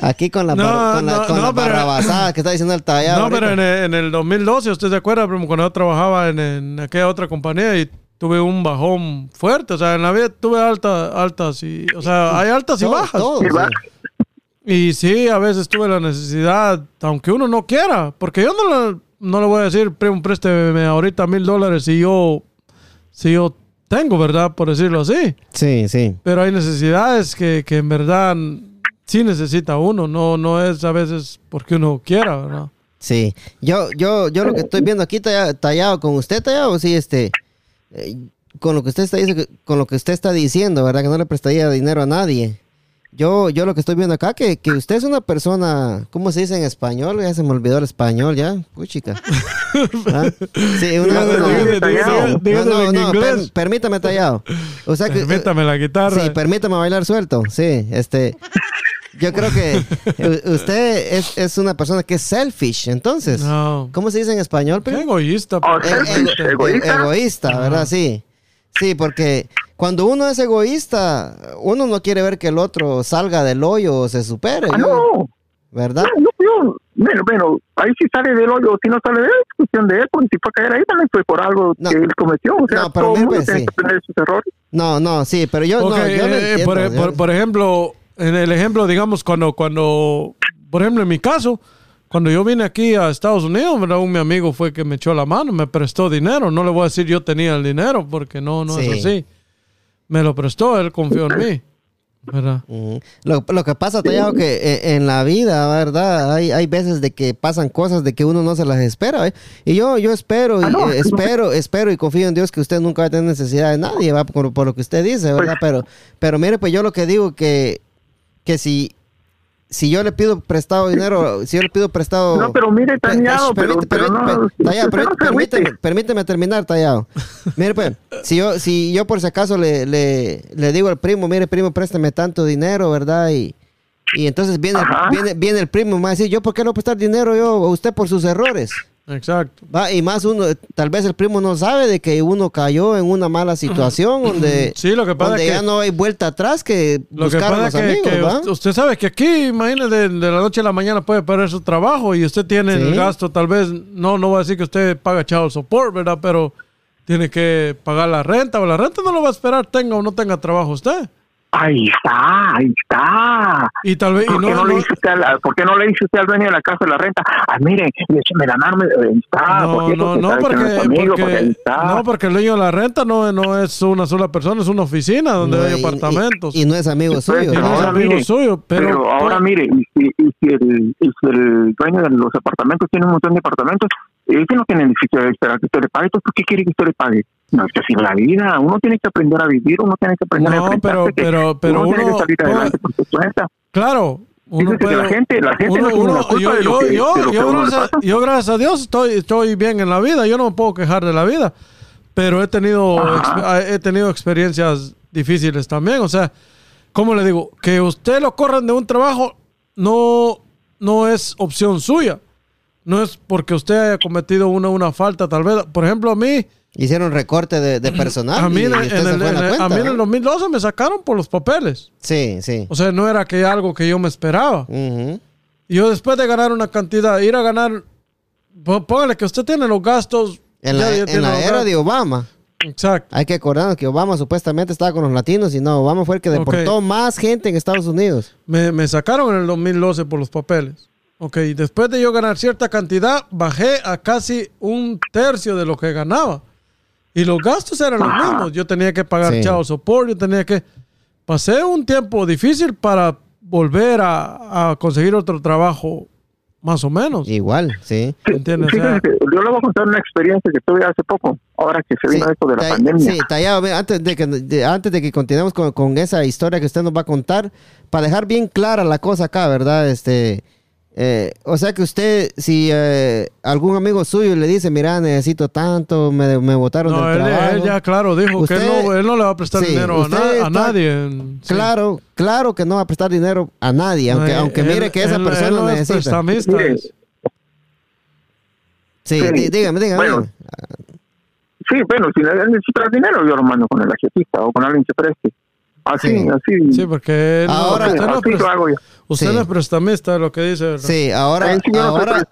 aquí con la, No, bar- con la, no, con no, la pero- barrabasada que está diciendo el tallado. No, pero en el, en el 2012, ¿usted se acuerda, primo, cuando yo trabajaba en, en aquella otra compañía y tuve un bajón fuerte? O sea, en la vida tuve altas, altas y... O sea, hay altas y Todo, bajas. todo. Y sí, a veces tuve la necesidad, aunque uno no quiera, porque yo no le, no le voy a decir, primo, présteme ahorita mil dólares si yo, si yo tengo, ¿verdad? Por decirlo así. Sí, sí. Pero hay necesidades que, que en verdad sí necesita uno, no, no es a veces porque uno quiera, ¿verdad? Sí, yo, yo, yo lo que estoy viendo aquí talla- tallado con usted tallado, sí, este, eh, con lo que usted está diciendo, con lo que usted está diciendo, verdad, que no le prestaría dinero a nadie. Yo, yo lo que estoy viendo acá que, que usted es una persona, ¿cómo se dice en español? Ya se me olvidó el español, ya, puchica. ¿Ah? Sí, una, dígale, no, no, no, per- permítame tallado. O sea que, Permítame la guitarra. Sí, permítame bailar suelto. Sí, este. Yo creo que usted es, es una persona que es selfish, entonces. No. ¿Cómo se dice en español? Egoísta. Oh. E- egoísta. egoísta, ¿verdad? Sí. Sí, porque cuando uno es egoísta, uno no quiere ver que el otro salga del hoyo o se supere, Ah, ¿no? no, ¿verdad? no, yo, bueno, bueno, ahí si sale del hoyo, si no sale de él, es cuestión de él, porque si fue a caer ahí también fue por algo No. que él cometió. O sea, No, pero todo mundo pues, tiene sí. que sus errores. No, no, sí, pero yo, Ok, no, yo eh, entiendo, por, yo- por- por ejemplo, en el ejemplo, digamos, cuando, cuando, por ejemplo, en mi caso, cuando yo vine aquí a Estados Unidos, ¿verdad? un mi amigo fue que me echó la mano, me prestó dinero. No le voy a decir yo tenía el dinero, porque no, no Sí. es así. Me lo prestó, él confió en mí. ¿verdad? Lo, lo que pasa, Tallado, que eh, en la vida, ¿verdad? Hay, hay veces de que pasan cosas de que uno no se las espera, ¿eh? Y yo, yo espero, y, Ah, no. eh, espero, espero y confío en Dios que usted nunca va a tener necesidad de nadie, ¿va? Por, por lo que usted dice, ¿verdad? Pero, pero mire, pues yo lo que digo que, que si, si yo le pido prestado dinero, si yo le pido prestado... No, pero mire, Tallado, pe- pero, pero no, Tallado, permíteme, permíteme terminar, Tallado. Mire, pues, si yo, si yo por si acaso le, le, le digo al primo, mire, primo, préstame tanto dinero, ¿verdad? Y, y entonces viene, Ajá. viene, viene el primo y me va a decir, ¿yo por qué no prestar dinero yo a usted por sus errores? Exacto. Va, y más uno, tal vez el primo no sabe de que uno cayó en una mala situación donde, Sí, lo que pasa donde es ya que- no hay vuelta atrás que Lo que buscar a pasa los es que, amigos, que usted, sabe que aquí, imagínese, de, de la noche a la mañana puede perder su trabajo y usted tiene Sí. el gasto, tal vez, no, no voy a decir que usted paga child support, ¿verdad? Pero tiene que pagar la renta o la renta no lo va a esperar, tenga o no tenga trabajo usted. Ahí está, ahí está. Y tal vez, y ¿Por, no, qué no le no- dice usted la- ¿Por qué no le dice usted al dueño de la casa de la renta? Ah, mire, me mano, ahí está. no, porque no, eso no, porque, no porque ahí porque, está. no, porque el dueño de la renta no, no es una sola persona, es una oficina donde No, hay y- apartamentos. Y, y no es amigo Pues, suyo. y no es ahora amigo mire, suyo, pero, Pero, ahora mire, y si, y si el, y si el dueño de los apartamentos tiene un montón de apartamentos, ese no tiene necesidad de esperar que usted le pague, entonces ¿por qué quiere que usted le pague? No, es que así la vida, uno tiene que aprender a vivir, uno tiene que aprender a No, pero- pero- pero uno, tiene que salir adelante por su cuenta. Claro, uno la gente, la gente uno- no uno- yo, yo, que, yo, gracias, pasa. yo, gracias a Dios estoy, estoy bien en la vida. Yo no me puedo quejar de la vida, pero he tenido, Ajá. exp- he tenido experiencias difíciles también. O sea, ¿cómo le digo? Que usted lo corran de un trabajo no, no es opción suya. No es porque usted haya cometido una, una falta, tal vez. Por ejemplo, a mí, Hicieron recorte de, de personal. a mí, y en, usted en se el, fue en la en el- a cuenta, mí en el ¿no? 2012 me sacaron por los papeles. Sí, sí. O sea, no era que algo que yo me esperaba. Y yo después de ganar una cantidad, ir a ganar, pó- póngale que usted tiene los gastos. En la, en los era gastos. de Obama. Exacto. Hay que acordarnos que Obama supuestamente estaba con los latinos y no, Obama fue el que deportó más gente en Estados Unidos. Me, me sacaron en el 2012 por los papeles. Ok, después de yo ganar cierta cantidad, bajé a casi un tercio de lo que ganaba. Y los gastos eran los mismos. Yo tenía que pagar Sí. support, yo tenía que... Pasé un tiempo difícil para volver a, a conseguir otro trabajo, más o menos. Igual, sí. Sí, ¿Entiendes? O sea- yo le voy a contar una experiencia que tuve hace poco, ahora que se vino Sí, esto de la ta- pandemia. Sí, Tallado, antes de que, de- antes de que continuemos con, con esa historia que usted nos va a contar, para dejar bien clara la cosa acá, ¿verdad? Este, eh, o sea que usted, si eh, algún amigo suyo le dice, mira, necesito tanto, me, me botaron No, del él, trabajo. él ya, claro, dijo que él no, él no le va a prestar sí, dinero a, na- nadie. Sí. Claro, claro que no va a prestar dinero a nadie, aunque, No, aunque él- mire que esa él- persona él no es necesita. Sí, Sí. dí- dígame, dígame. Bueno. Sí, bueno, si él necesita dinero, yo lo mando con el ajetista o con alguien que preste. Así, Sí. así. Sí, porque él no- Ahora- usted, no es, así lo hago yo. usted Sí. no es prestamista, es lo que dice. ¿verdad? Sí, ahora, sí no ahora,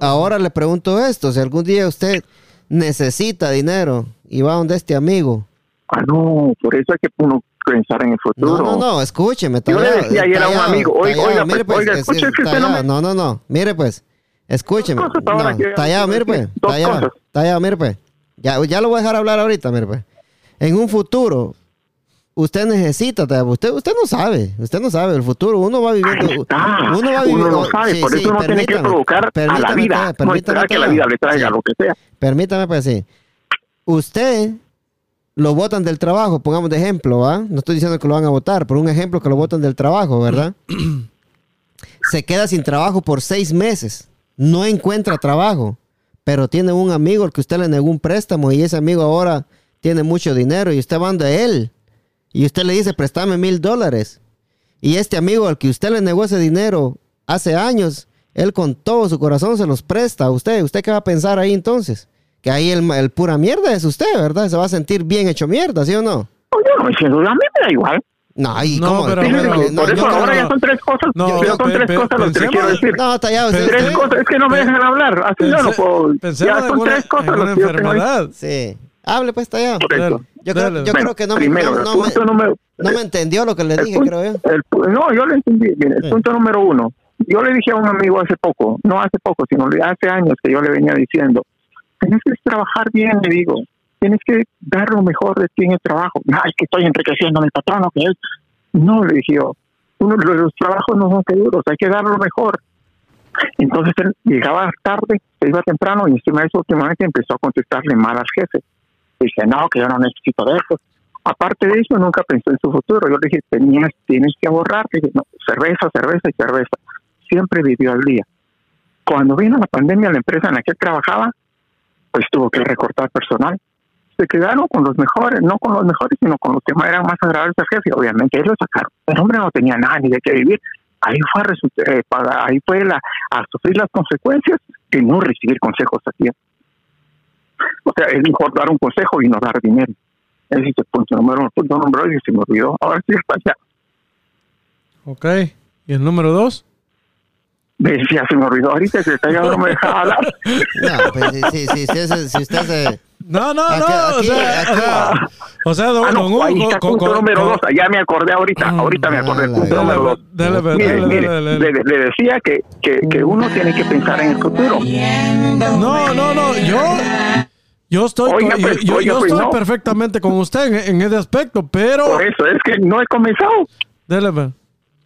ahora le pregunto esto, si algún día usted necesita dinero y va donde este amigo. Ah, no, por eso hay que uno pensar en el futuro. No, no, no, escúcheme. Yo le decía ayer a un amigo, oiga, oiga, mire pues, oiga, es- escuche, no Tallado, no, no, no, mire pues, escúcheme. No, Tallado, mire pues, Tallado. Tallado, mire pues. Ya, ya lo voy a dejar hablar ahorita, mire pues. En un futuro, usted necesita, usted, usted no sabe, usted no sabe, el futuro, uno va viviendo, uno va viviendo. Uno no sabe, sí, por sí, eso uno tiene que provocar a la vida, no esperar que la vida le traiga Sí. lo que sea. Permítame, pues sí. Usted lo votan del trabajo, pongamos de ejemplo, ¿va? No estoy diciendo que lo van a votar, pero un ejemplo que lo votan del trabajo, ¿verdad? Se queda sin trabajo por seis meses. No encuentra trabajo, pero tiene un amigo al que usted le negó un préstamo y ese amigo ahora tiene mucho dinero y usted va de él. Y usted le dice, préstame mil dólares. Y este amigo al que usted le negó ese dinero hace años, él con todo su corazón se los presta a usted. ¿Usted qué va a pensar ahí entonces? Que ahí el, el pura mierda es usted, ¿verdad? Se va a sentir bien hecho mierda, ¿sí o no? No, yo no me siento, a mí me da igual. No, ¿y No, cómo? pero- ¿Cómo Fíjese pero- que no, por yo eso ahora no. ya son tres cosas, No, ya son tres pe- cosas lo que pensemos- quiero decir. No, tallado. Tres usted- cosas, es que no me Pe- dejan hablar, así yo no puedo. Ya son tres cosas las que yo enfermedad. Sí. Hable pues, tallado. Correcto. Yo, creo, Dale. yo Bueno, creo que no, primero, no, me, punto número, no me entendió lo que le dije, punto- creo yo. el no, yo lo entendí bien. El Sí. punto número uno. Yo le dije a un amigo hace poco, no hace poco, sino le- hace años que yo le venía diciendo, tienes que trabajar bien, le digo, tienes que dar lo mejor de ti en el trabajo. Es que estoy enriqueciendo a mi patrono, que es... No, le dije yo, uno, los, los trabajos no son seguros, hay que dar lo mejor. Entonces él llegaba tarde, se iba temprano y encima de eso últimamente empezó a contestarle mal al jefe. Dice, no, que yo no necesito de eso. Aparte de eso, nunca pensó en su futuro. Yo le dije, tenías, tienes que ahorrar. Dije, no, cerveza, cerveza y cerveza. Siempre vivió al día. Cuando vino la pandemia, la empresa en la que trabajaba, pues tuvo que recortar personal. Se quedaron con los mejores, no con los mejores, sino con los que eran más agradables al jefe. Obviamente, ellos lo sacaron. El hombre no tenía nada ni de qué vivir. Ahí fue a, eh, ahí fue la, a sufrir las consecuencias de no recibir consejos a tiempo. O sea, es mejor dar un consejo y no dar dinero. Ese es el punto número uno. Punto número dos, y se me olvidó. Ahora sí está ya. Ok. ¿Y el número dos? Ya se me olvidó. Ahorita que está ya no me deja hablar. No, pues si, si, si, si, si- si usted se... No, no, Aquí- no. o aquí- sea, aquí- o sea, o sea, don, Ah, don no, ahí Hugo, está con- punto con- número con- dos. Ya me acordé ahorita. Ahorita me acordé Ah, punto número dos. Dele, dele, Mire, dele, mire, dele, dele. le, le decía que, que, que uno tiene que pensar en el futuro. No, no, no. Yo, yo estoy, Oiga, con- pues, yo, oiga, yo pues, estoy no. perfectamente con usted en, en ese aspecto, pero. Por eso es que no he comenzado. Dele, ve.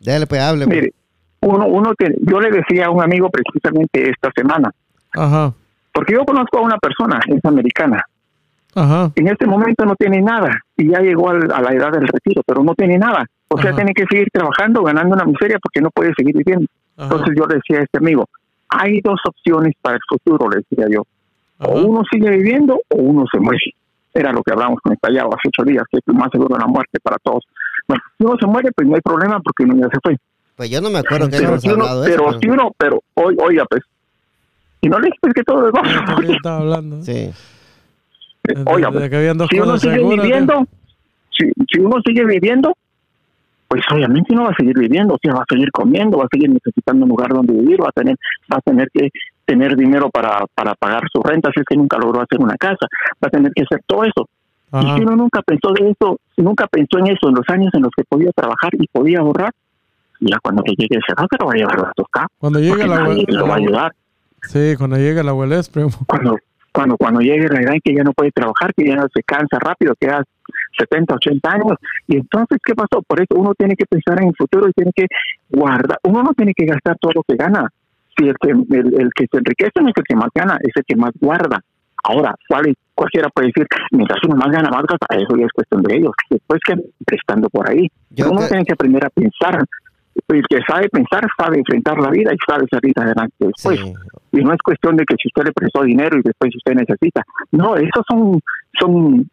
Dale, pues, hable. pues. Mire, uno, uno tiene- yo le decía a un amigo precisamente esta semana, Ajá, porque yo conozco a una persona, es americana, ajá. en este momento no tiene nada y ya llegó al- a la edad del retiro, pero no tiene nada. O sea, Ajá. tiene que seguir trabajando, ganando una miseria porque no puede seguir viviendo. Ajá, Entonces yo le decía a este amigo, hay dos opciones para el futuro, le decía yo. O uno sigue viviendo o uno se muere. Era lo que hablamos con el Callao hace ocho días, que es más seguro la muerte para todos. Bueno, si uno se muere, pues no hay problema porque uno ya se fue. Pues yo no me acuerdo que Pero hayamos si uno, hablado de pero eso. si uno, pero hoy, oiga, pues, y no le dices que todo es ¿De qué bajo. estaba hablando? Sí. Oiga, de pues, que habían dos si uno sigue seguras, viviendo, si, si uno sigue viviendo, pues obviamente no va a seguir viviendo, o sea, va a seguir comiendo, va a seguir necesitando un lugar donde vivir, va a tener, va a tener que tener dinero para, para pagar su renta si es que nunca logró hacer una casa, va a tener que hacer todo eso. Y si uno nunca pensó de eso, si nunca pensó en eso en los años en los que podía trabajar y podía ahorrar, ya cuando le llegue ese lo va a llevar a tocar. Cuando llegue la nadie lo va a ayudar. Sí, cuando llegue la abuelez, primo. Cuando, cuando, cuando llegue la edad en que ya no puede trabajar, que ya no se cansa rápido, que ya 70, 80 años. Y entonces, ¿qué pasó? Por eso uno tiene que pensar en el futuro y tiene que guardar. Uno no tiene que gastar todo lo que gana. Si el que, el, el que se enriquece no es el que más gana, es el que más guarda. Ahora, ¿cuál- cualquiera puede decir, mientras uno más gana, más gasta, eso ya es cuestión de ellos. Después que prestando por ahí. Yo uno que- tiene que aprender a pensar. El que sabe pensar sabe enfrentar la vida y sabe salir adelante después. Sí. Y no es cuestión de que si usted le prestó dinero y después usted necesita. No, esos son, son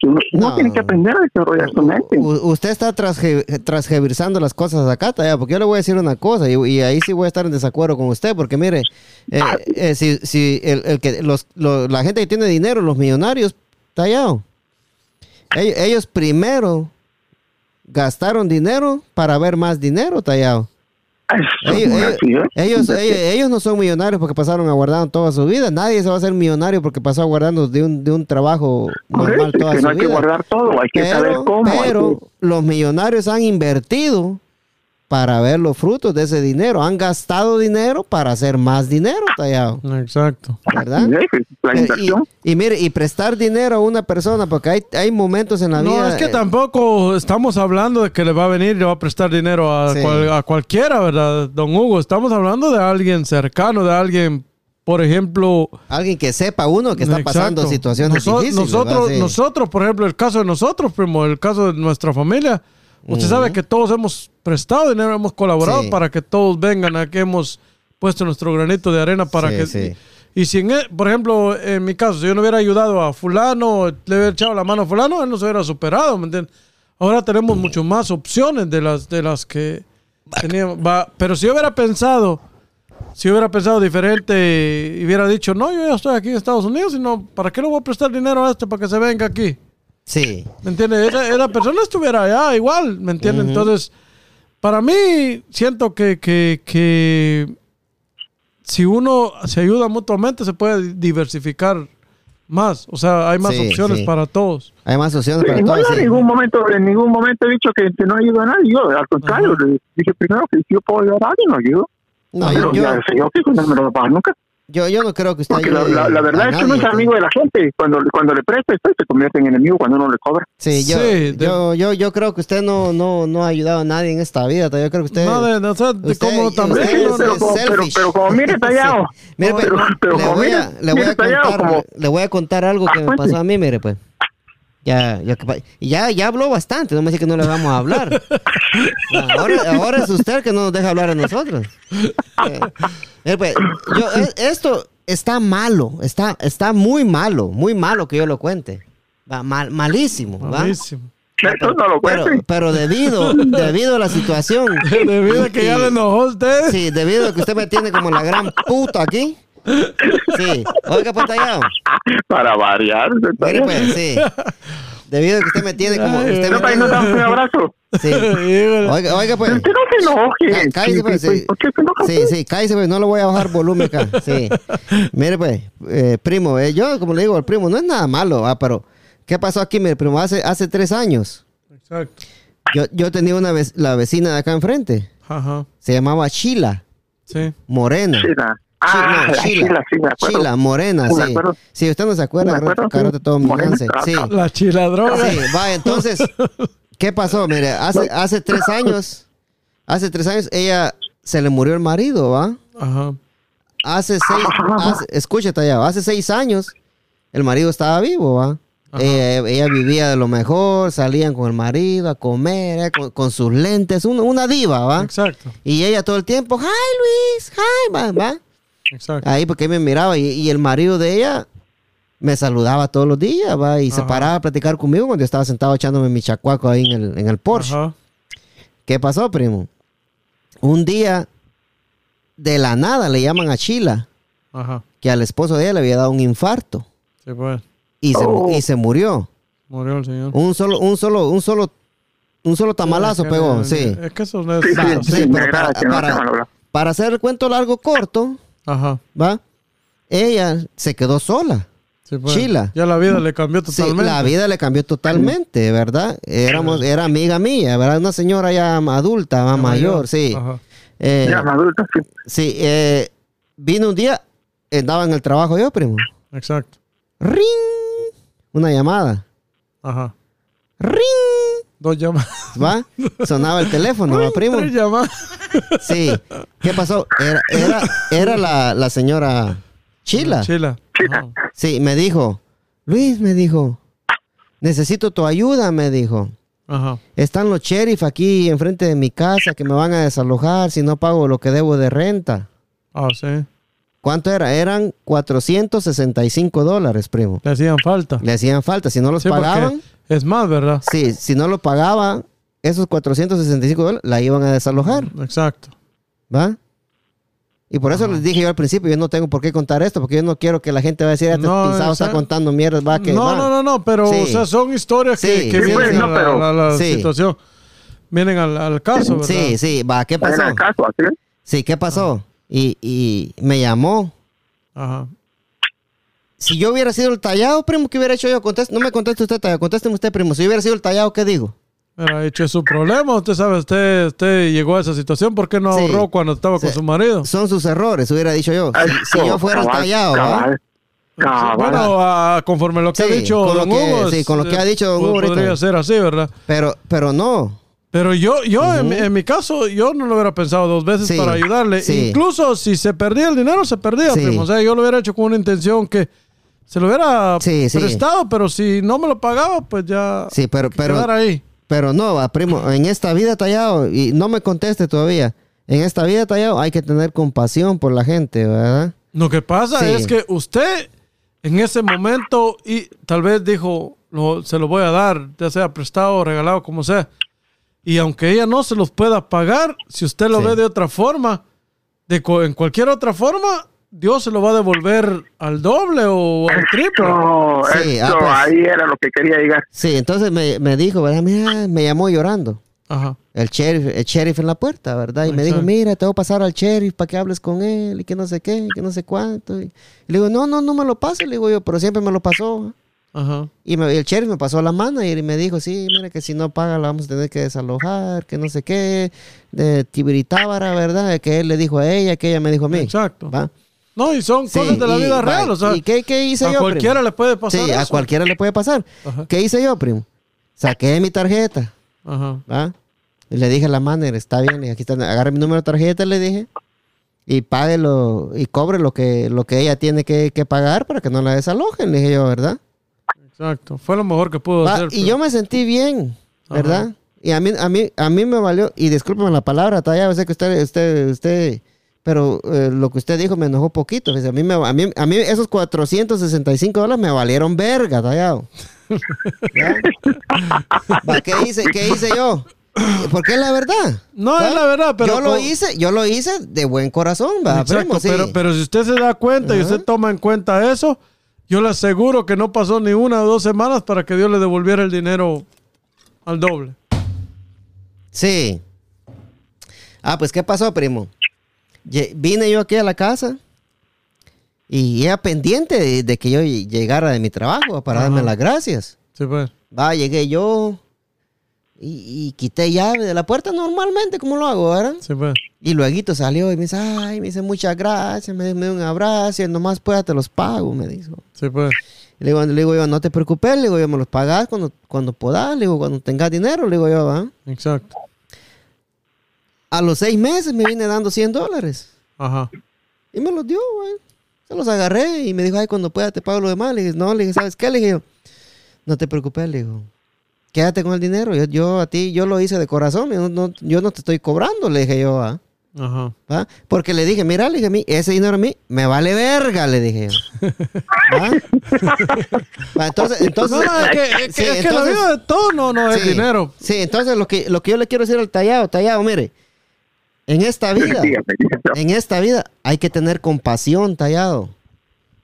que uno, uno No. tiene que aprender a desarrollar su mente. U- usted está transge- transgeversando las cosas acá, Taya, porque yo le voy a decir una cosa y, y ahí sí voy a estar en desacuerdo con usted, porque mire, eh, eh, si, si el, el que los, lo- la gente que tiene dinero, los millonarios, Tallado, ellos, ellos primero gastaron dinero para ver más dinero, Tallado. Ellos, es ellos, ¿eh? ellos, ellos- ellos no son millonarios porque pasaron aguardando toda su vida. Nadie se va a hacer millonario porque pasó aguardando de un, de un trabajo eso, normal es toda que su no hay que vida. guardar todo, hay que saber cómo. pero que- los millonarios han invertido para ver los frutos de ese dinero. Han gastado dinero para hacer más dinero, Tallado. Exacto. ¿Verdad? Sí, es la Eh, inversión. Y, y mire, y prestar dinero a una persona, porque hay, hay momentos en la No, vida. es que eh, tampoco estamos hablando de que le va a venir y le va a prestar dinero a, Sí. cual- a cualquiera, ¿verdad, don Hugo? Estamos hablando de alguien cercano, de alguien, por ejemplo... Alguien que sepa uno que está pasando situaciones Noso- difíciles. Nosotros, nosotros, por ejemplo, el caso de nosotros, primo, el caso de nuestra familia, usted sabe que todos hemos prestado dinero, hemos colaborado Sí. para que todos vengan aquí, hemos puesto nuestro granito de arena para Sí, que... sí. Y si, en por ejemplo, en mi caso, si yo no hubiera ayudado a fulano, le hubiera echado la mano a fulano, él no se hubiera superado, ¿me entiendes? Ahora tenemos mucho más opciones de las, de las que teníamos. Va, pero si yo hubiera pensado, si hubiera pensado diferente y hubiera dicho, no, yo ya estoy aquí en Estados Unidos, sino, ¿para qué le voy a prestar dinero a este para que se venga aquí? Sí. ¿Me entiendes? Esa, esa persona estuviera allá igual, ¿me entiendes? Entonces, para mí, siento que, que, que si uno se ayuda mutuamente, se puede diversificar más. O sea, hay más Sí, opciones sí. para todos. Hay más opciones para Sí, no, todos. yo en ningún momento, en ningún momento he dicho que, que no ayudo a nadie. Yo, al contrario, le dije primero que si yo puedo ayudar a alguien, lo ayudo. No, Pero yo, ya sé yo que no me lo pagar nunca. Yo, yo no creo que usted Porque la, ayude la- la verdad es que uno es amigo de la gente. Cuando, cuando le presta, después se convierte en enemigo cuando uno le cobra. Sí, yo, Sí, de- yo, yo, yo creo que usted no, no, no ha ayudado a nadie en esta vida. Yo creo que usted... no, de, o sea, de usted- como también. ¿no? pero, como, pero, pero como mire tallado. Mire, pues, pero, pero le, como voy mire, a, le, voy mire a contar, como, le voy a contar algo que Ah, me cuente. pasó a mí, mire, pues. Ya, ya, ya, ya habló bastante, no me dice que no le vamos a hablar. ahora, ahora es usted que no nos deja hablar a nosotros. Eh, mire, pues, yo, eh, esto está malo, está, está muy malo, muy malo que yo lo cuente. Va, mal- malísimo, ¿va? Malísimo. Eso no lo Pero, cuente. pero debido, debido a la situación. Debido a que ya le enojó a usted. Sí, debido a que usted me tiene como la gran puta aquí. Sí, oiga, pues tallado. Para variar. Mire, pues, sí. Debido a que usted me tiene como. Ay, Usted No, me tiene, no damos un abrazo. sí. Oiga, oiga, pues. Usted no se enoje. Cá- Cállese, pues. Sí, Sí, sí, cállese, pues. No le voy a bajar volumen acá. Sí. Mire, pues, eh, primo, eh, yo, como le digo al primo, no es nada malo, ah, pero. ¿Qué pasó aquí, mire, primo? Hace, hace tres años, Exacto. yo, yo tenía una vec- la vecina de acá enfrente. Ajá. Se llamaba Sheila, Sí. morena. Chila. Ah, no, la Chila, sí, me acuerdo. Sheila, morena, Sí, me sí. acuerdo. Si usted no se acuerda, Me acuerdo, carote sí. todo mi Morena, lance. Sí. La chiladroga. Sí, va, entonces, ¿qué pasó? Mire, hace, hace tres años, hace tres años, ella se le murió el marido, ¿va? Ajá. Hace seis, hace, escúchate allá, hace seis años, el marido estaba vivo, ¿va? Ella, ella vivía de lo mejor, salían con el marido a comer, eh, con, con sus lentes, una, una diva, ¿va? Exacto. Y ella todo el tiempo, hi Luis, hi, va, va. Exacto. Ahí porque me miraba y, y el marido de ella me saludaba todos los días, va, y se paraba a platicar conmigo cuando yo estaba sentado echándome mi chacuaco ahí en el, en el Porsche. Ajá. ¿Qué pasó, primo? Un día, de la nada, le llaman a Chila Ajá. que al esposo de ella le había dado un infarto Sí, pues. y, se, Oh. y se murió. Murió el señor. Un solo, un solo, un solo, un solo tamalazo pegó, sí. Es que eso no es. Sí, sí, sí, pero para- para-. Para hacer el cuento largo corto, Ajá. ¿va? Ella se quedó sola. Sí, pues. Chila. Ya la vida le cambió Sí, totalmente. la vida le cambió totalmente, ¿verdad? Éramos, era amiga mía, ¿verdad? Una señora ya adulta, más Ya mayor, sí. Ajá. Eh, Ya, adulto, sí. sí, eh, vino un día, andaba en el trabajo yo, primo. Exacto. ¡Ring! Una llamada. Ajá. ¡Ring! Dos llamadas. ¿Va? Sonaba el teléfono, ¿va, primo? Tres llamadas. Sí. ¿Qué pasó? Era, era, era la, la señora Chila. Chila. Sí, me dijo, Luis, me dijo, necesito tu ayuda, me dijo. Ajá. Están los sheriff aquí enfrente de mi casa que me van a desalojar si no pago lo que debo de renta. Ah, sí. ¿Cuánto era? Eran 465 dólares, primo. Le hacían falta. Le hacían falta. Si no los Sí, porque pagaban, Es más, ¿verdad? sí, si no lo pagaba, esos 465 dólares la iban a desalojar, Exacto. ¿va? Y por eso les dije yo al principio, yo no tengo por qué contar esto, porque yo no quiero que la gente vaya a decir, este No, pisado está contando mierdas, va que no, va. no, no, no, pero Sí. o sea, son historias que, Sí. que Sí, vienen pues, no, a la, pero- a la Sí. situación. Vienen al, al caso, ¿verdad? Sí, sí, va, ¿qué pasó? el caso. Sí, ¿qué pasó? Y, y me llamó. Ajá. Si yo hubiera sido el tallado, primo, ¿qué hubiera hecho yo? Conteste- no me conteste usted, tallado, contésteme usted, primo. Si yo hubiera sido el tallado, ¿qué digo? Era hecho su problema. Usted sabe, usted, usted llegó a esa situación. ¿Por qué no Sí. ahorró cuando estaba con su marido? Son sus errores, hubiera dicho yo. Si, si yo fuera el tallado, ¿va? cabal, cabal. Bueno, ah, conforme lo que Sí, ha dicho con lo Don que- Hugo. sí, con lo que ha dicho Don Hugo ahorita. Podría ser así, ¿verdad? Pero, pero no. Pero yo, yo en, mi- en mi caso, yo no lo hubiera pensado dos veces Sí, para ayudarle. sí. Incluso si se perdía el dinero, se perdía, Sí. primo. O sea, yo lo hubiera hecho con una intención que se lo hubiera Sí, sí. prestado, pero si no me lo pagaba, pues ya Sí, pero, pero, quedara ahí. pero no, va, primo. En esta vida tallado, y no me conteste todavía. En esta vida tallado hay que tener compasión por la gente, ¿verdad? Lo que pasa Sí. es que usted en ese momento y tal vez dijo, lo- se lo voy a dar, ya sea prestado o regalado, como sea. Y aunque ella no se los pueda pagar, si usted lo Sí. ve de otra forma, de en cualquier otra forma, Dios se lo va a devolver al doble o al triple. Esto, Sí, ah, pues. ahí era lo que quería llegar. Sí, entonces me, me dijo, ¿verdad? Mira, me llamó llorando. Ajá. El sheriff, el sheriff en la puerta, ¿verdad? Y me dijo, mira, te voy a pasar al sheriff para que hables con él y que no sé qué, que no sé cuánto. Y, y le digo, no, no, no me lo pase, le digo yo, pero siempre me lo pasó. Ajá. Y, me- y el sheriff me pasó la mano y me dijo, sí, mira que si no paga la vamos a tener que desalojar, que no sé qué, de Tibiritábara, ¿verdad? Que él le dijo a ella, que ella me dijo a mí. Exacto. ¿va? No, y son Sí, cosas de la y- vida real. O sea, ¿Y qué, qué hice a yo? cualquiera primo? le puede pasar Sí, a cualquiera le puede pasar. Ajá. ¿Qué hice yo, primo? Saqué mi tarjeta, Ajá. ¿va? Y le dije a la manager, está bien, y aquí está, agarre mi número de tarjeta, le dije, y páguelo, y cobre lo que, lo que ella tiene que, que pagar para que no la desalojen, le dije yo, ¿verdad? Exacto. Fue lo mejor que pudo Va, hacer. y pero- yo me sentí bien, ¿verdad? Ajá. Y a mí, a mí, a mí me valió, y discúlpeme la palabra, yo sé que usted, usted, usted, pero eh, lo que usted dijo me enojó poquito. A mí, me, a, mí, a mí esos 465 dólares me valieron verga, tallado. ¿Qué hice, ¿Qué hice yo? Porque es la verdad. No, es la verdad, pero yo lo hice, yo lo hice de buen corazón, Exacto, primo, sí. pero, pero si usted se da cuenta y usted toma en cuenta eso, yo le aseguro que no pasó ni una o dos semanas para que Dios le devolviera el dinero al doble. Sí. Ah, pues, ¿qué pasó, primo? Vine yo aquí a la casa y era pendiente de, de que yo llegara de mi trabajo para Ajá. darme las gracias. Sí, pues. Va, llegué yo y, y quité llave de la puerta normalmente, como lo hago, ¿verdad? Sí, pues. Y luego salió y me dice, ay, me dice muchas gracias, me, me dio un abrazo y nomás pueda te los pago, me dijo. Sí, pues. Le digo, le digo yo, no te preocupes, le digo yo, me los pagas cuando, cuando puedas, le digo, cuando tengas dinero, le digo yo, va. Exacto. A los seis meses me vine dando 100 dólares. Ajá. Y me los dio, güey. Se los agarré y me dijo, ay, cuando pueda te pago lo demás. Le dije, no, le dije, ¿sabes qué? Le dije, yo, no te preocupes, le digo. Quédate con el dinero. Yo, yo a ti, yo lo hice de corazón. Yo no, yo no te estoy cobrando, le dije yo, ¿ah? Ajá. ¿Va? Porque le dije, mira, le dije, a mí, ese dinero a mí me vale verga, le dije yo. Entonces, entonces, No, no, es que, es que- sí, es que la entonces- vida de todo no, no es Sí, dinero. Sí, entonces lo que, lo que yo le quiero decir al tallado, tallado, mire, en esta vida, en esta vida hay que tener compasión, tallado.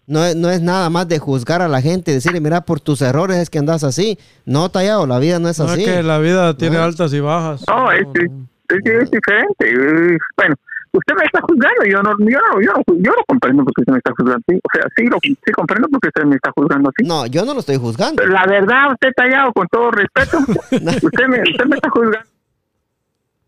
No es, no es nada más de juzgar a la gente y decirle, mira, por tus errores es que andas así. No, tallado, la vida no es No así. es que la vida tiene No. altas y bajas. No, es, es, es- es diferente. Bueno, usted me está juzgando, yo no, yo no, yo no, yo no comprendo porque usted me está juzgando así. O sea, sí, lo, sí comprendo porque usted me está juzgando así. No, yo no lo estoy juzgando. La verdad, usted tallado, con todo respeto, usted me, usted me está juzgando.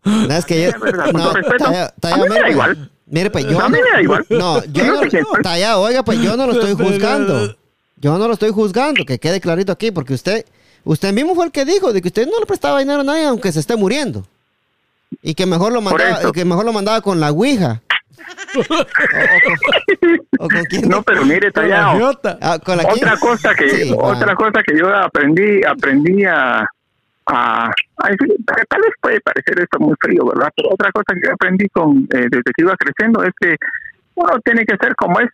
No, es que yo. No, todo respeto. Tallado, A Tallado, mí me da mire, pues, igual. Mire, pues yo. A mí no- me da igual. No, yo no. oiga, pues yo no lo estoy juzgando. Yo no lo estoy juzgando, que quede clarito aquí, porque usted. Usted mismo fue el que dijo de que usted no le prestaba dinero a nadie aunque se esté muriendo. Y que mejor lo mandaba, que mejor lo mandaba con la Ouija. o, o con, o con quién. No, pero mire, tallado. Ah, con la otra quién? cosa que Sí, otra ah. cosa que yo aprendí aprendí a, a, a decir, tal vez puede parecer esto muy frío verdad pero otra cosa que aprendí con eh, desde que iba creciendo es que uno tiene que ser como es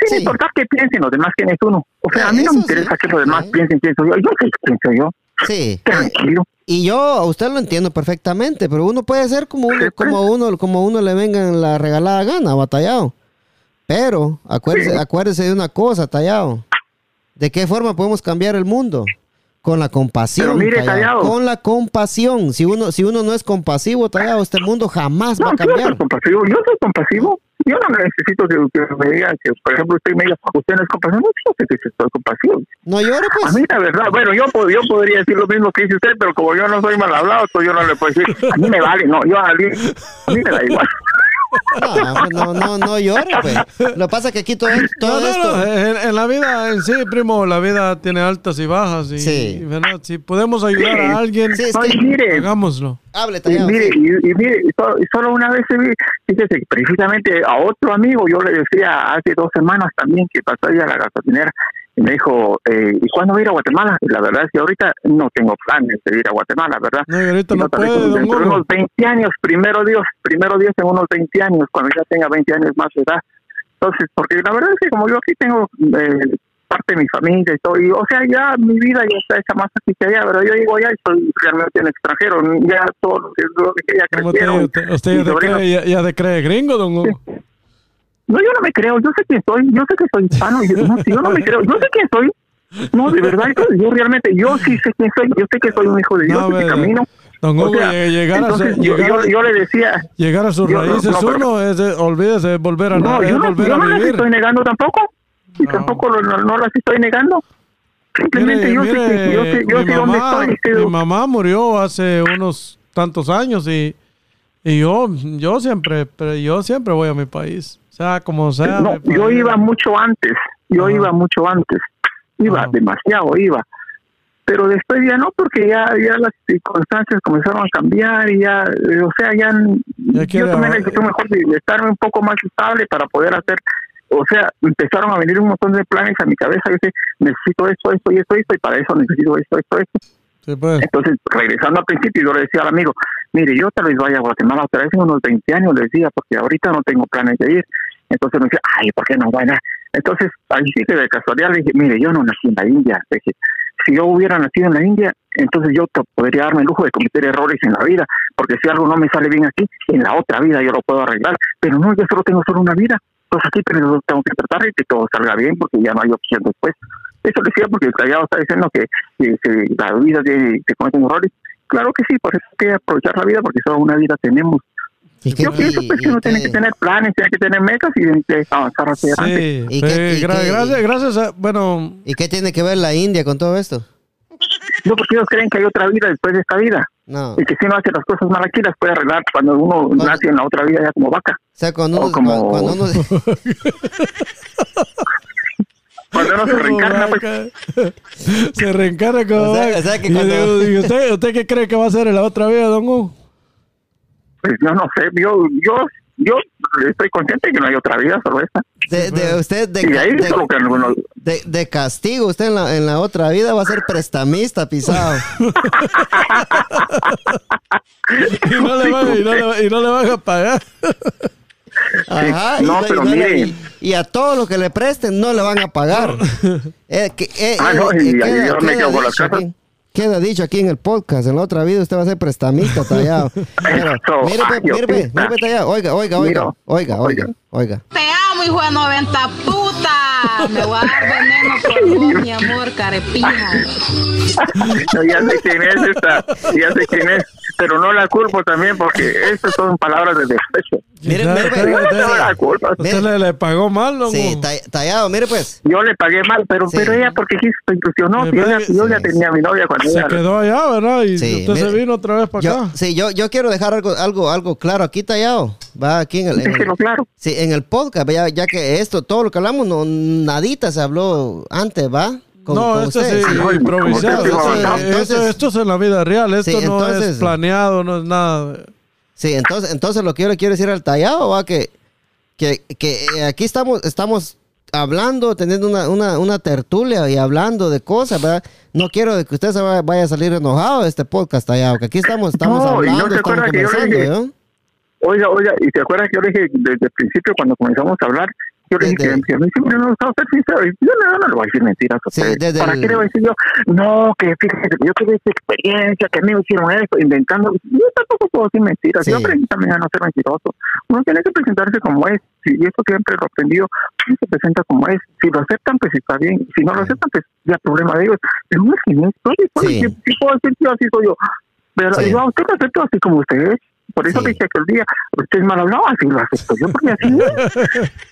sin Sí. importar qué piensen los demás quién es uno o sea Ah, a mí no me sí. interesa que los demás Sí. piensen quién soy yo yo sé quién soy yo Sí. tranquilo Y yo a usted lo entiendo perfectamente, pero uno puede ser como uno, Sí, pues. como uno, como uno le venga en la regalada gana, batallado. Pero acuérdese, acuérdese de una cosa, tallado. ¿De qué forma podemos cambiar el mundo? Con la compasión. Pero mire, Tallado. Con la compasión. Si uno, si uno no es compasivo, tallado, este mundo jamás va no a yo soy cambiar. compasivo yo soy compasivo yo no necesito que, que me digan que por ejemplo usted me diga usted no es compasivo no yo que soy compasivo No llore, A pues. mí la verdad, bueno, yo, yo podría decir lo mismo que dice usted, pero como yo no soy mal hablado, pues yo no le puedo decir, a mí me vale, no, yo a mí, a mí me da igual. No, pues, no, no, no llore, pues. Lo que pasa es que aquí todo, todo No, no, esto. no, En, en la vida en sí, primo, la vida tiene altas y bajas. Y, Sí. ¿verdad? Si podemos ayudar Sí. a alguien, Sí, es y que- mire, hagámoslo. Hable, y tallado. mire, sí. y, y mire, y solo, y solo una vez se vi, fíjese, precisamente a otro amigo, yo le decía hace dos semanas también que pasó a la gasolinera, y me dijo, eh, ¿y cuándo voy a ir a Guatemala? Y la verdad es que ahorita no tengo planes de ir a Guatemala, ¿verdad? No, y ahorita no vez puede, dentro de unos 20 años, primero Dios, primero Dios en unos 20 años, cuando ya tenga 20 años más de edad. Entonces, porque la verdad es que como yo aquí tengo eh, parte de mi familia y todo, y, o sea, ya mi vida ya está hecha más aquí que allá, pero yo llego allá y soy realmente un extranjero, ya todo lo que, ya ¿Cómo te- crecieron. usted ya, te sobrinos. cree, ya, ya te cree gringo, don Hugo? No, yo no me creo, yo sé quién soy, yo sé que soy hispano, yo, no, si yo no me creo, yo sé quién soy. No, de verdad, yo, realmente, yo sí sé quién soy, yo sé que soy un hijo de Dios, No, que camino. Don O Hugo, sea, lle- llegar, a, entonces, yo, llegar, yo, yo le decía, llegar a sus yo- raíces no, uno es, de- olvídese, de volver a, no, yo no, volver yo a no las estoy negando tampoco, y tampoco no, no las estoy negando. Simplemente Mire, yo sé mire, yo sé, yo mi, sé dónde mamá, estoy. sé- mi mamá murió hace unos tantos años y, y yo, yo siempre, pero yo siempre voy a mi país, sea como sea. No, yo familia. iba mucho antes, yo iba mucho antes, iba demasiado, iba. Pero después ya no, porque ya, ya las circunstancias comenzaron a cambiar y ya, eh, o sea, ya, Ya yo tomé la decisión mejor de, estarme un poco más estable para poder hacer, o sea, empezaron a venir un montón de planes a mi cabeza, yo dije, necesito esto, esto y esto, esto, y para eso necesito esto, esto, esto. Sí, pues. Entonces, regresando al principio, yo le decía al amigo, mire, yo tal vez vaya a Guatemala otra vez en unos 20 años, le decía, porque ahorita no tengo planes de ir. Entonces me decía, ay, ¿por qué no vaya? Entonces, ahí sí de casualidad le dije, mire, yo no nací en la India. Dije, si yo hubiera nacido en la India, entonces yo podría darme el lujo de cometer errores en la vida, porque si algo no me sale bien aquí, en la otra vida yo lo puedo arreglar. Pero no, yo solo tengo solo una vida. Entonces aquí pero tengo que tratar de que todo salga bien, porque ya no hay opción después. Eso decía porque el callado está diciendo que, que, que la vida que cometen errores. Claro que sí, por eso hay que aprovechar la vida, porque solo una vida tenemos. ¿Y qué- Yo pienso pues, y que uno tiene que tener planes, tiene que tener metas y tiene que avanzar hacia adelante. Sí, ¿Y qué- sí, y gra- qué- gracias, gracias a, bueno, ¿Y qué tiene que ver la India con todo esto? No, porque ellos creen que hay otra vida después de esta vida. No. Y que si uno hace las cosas mal aquí, las puede arreglar cuando uno nace en la otra vida ya como vaca. O sea, cuando O uno, como- cuando uno- Cuando uno se reencarna, pues se reencarna como O sea- vaca. o sea que Y cuando- yo digo, ¿y usted, ¿Usted qué cree que va a hacer en la otra vida, don Hugo? Pues yo no sé, yo, yo, yo estoy consciente de que no hay otra vida, solo esta. de, de usted de, Y de ahí de- solo que algunos, de- de castigo, usted en la, en la otra vida va a ser prestamista pisado. Y no le van, y no le, y no le van a pagar. Ajá, No, y, pero y mire. y- y a todo lo que le presten no le van a pagar. Eh, que- eh, Ah, eh, no, eh, y queda- ahí yo me quedo con las dicho casas. Queda dicho aquí en el podcast, en la otra vida usted va a ser prestamista tallado. Pero, mire, ay, mire, pe- Diosita. mire, pe, tallado. Oiga, oiga, oiga, oiga, oiga, oiga. oiga. Te amo, hijo de 90 puta. Me voy a dar veneno por vos, mi amor, carepija. no, ya sé quién es esta, ya sé quién es. pero no la culpo también porque estas son palabras de despecho. Mire, mire, mire, usted- No la culpa. usted le, le pagó mal, don Sí, tallado, mire pues. Yo le pagué mal, pero Sí. pero ella porque quiso se ilusionó. Yo ya sí, tenía a mi novia cuando Se ella- quedó allá, ¿verdad? Y Sí, usted se mire, vino otra vez para Yo, acá. sí, yo, yo quiero dejar algo, algo, algo claro aquí tallado. Va aquí en el, en el- claro. sí, en el podcast, ya, ya que esto, todo lo que hablamos, no, nadita se habló antes, ¿va? Con- no, con esto ustedes. Ay, improvisado. Esto, no, entonces- esto- esto es en la vida real. Esto Sí, no entonces- es planeado, no es nada. Sí, entonces, entonces lo que yo le quiero decir al tallado va que, que, que aquí estamos, estamos hablando, teniendo una, una, una tertulia y hablando de cosas, ¿verdad? No quiero de que usted se vaya, vaya a salir enojado de este podcast tallado, que aquí estamos, estamos No, no hablando, se estamos conversando, dije- ¿no? Oiga, oiga, y te acuerdas que yo dije desde el principio cuando comenzamos a hablar, yo le dije que, que me ha gustado ser sincero. Yo no, no le voy a decir mentiras a Sí, usted. desde ¿Para el- qué le voy a decir yo? No, que que yo tuve esta experiencia, que a mí me hicieron esto, inventando. Yo tampoco puedo decir mentiras. Sí. Yo aprendí también a no ser mentiroso. Uno tiene que presentarse como es. Y eso siempre lo aprendido. Uno se presenta como es. Si lo aceptan, pues está bien. Si no lo aceptan, pues ya problema de ellos. Pero uno es quien es. Oye, pues, Sí. si, puedo decir que yo así soy yo. Pero yo a usted lo acepto así como usted es. Por eso Sí. dije que el día usted es mal hablado, así lo acepto yo, porque así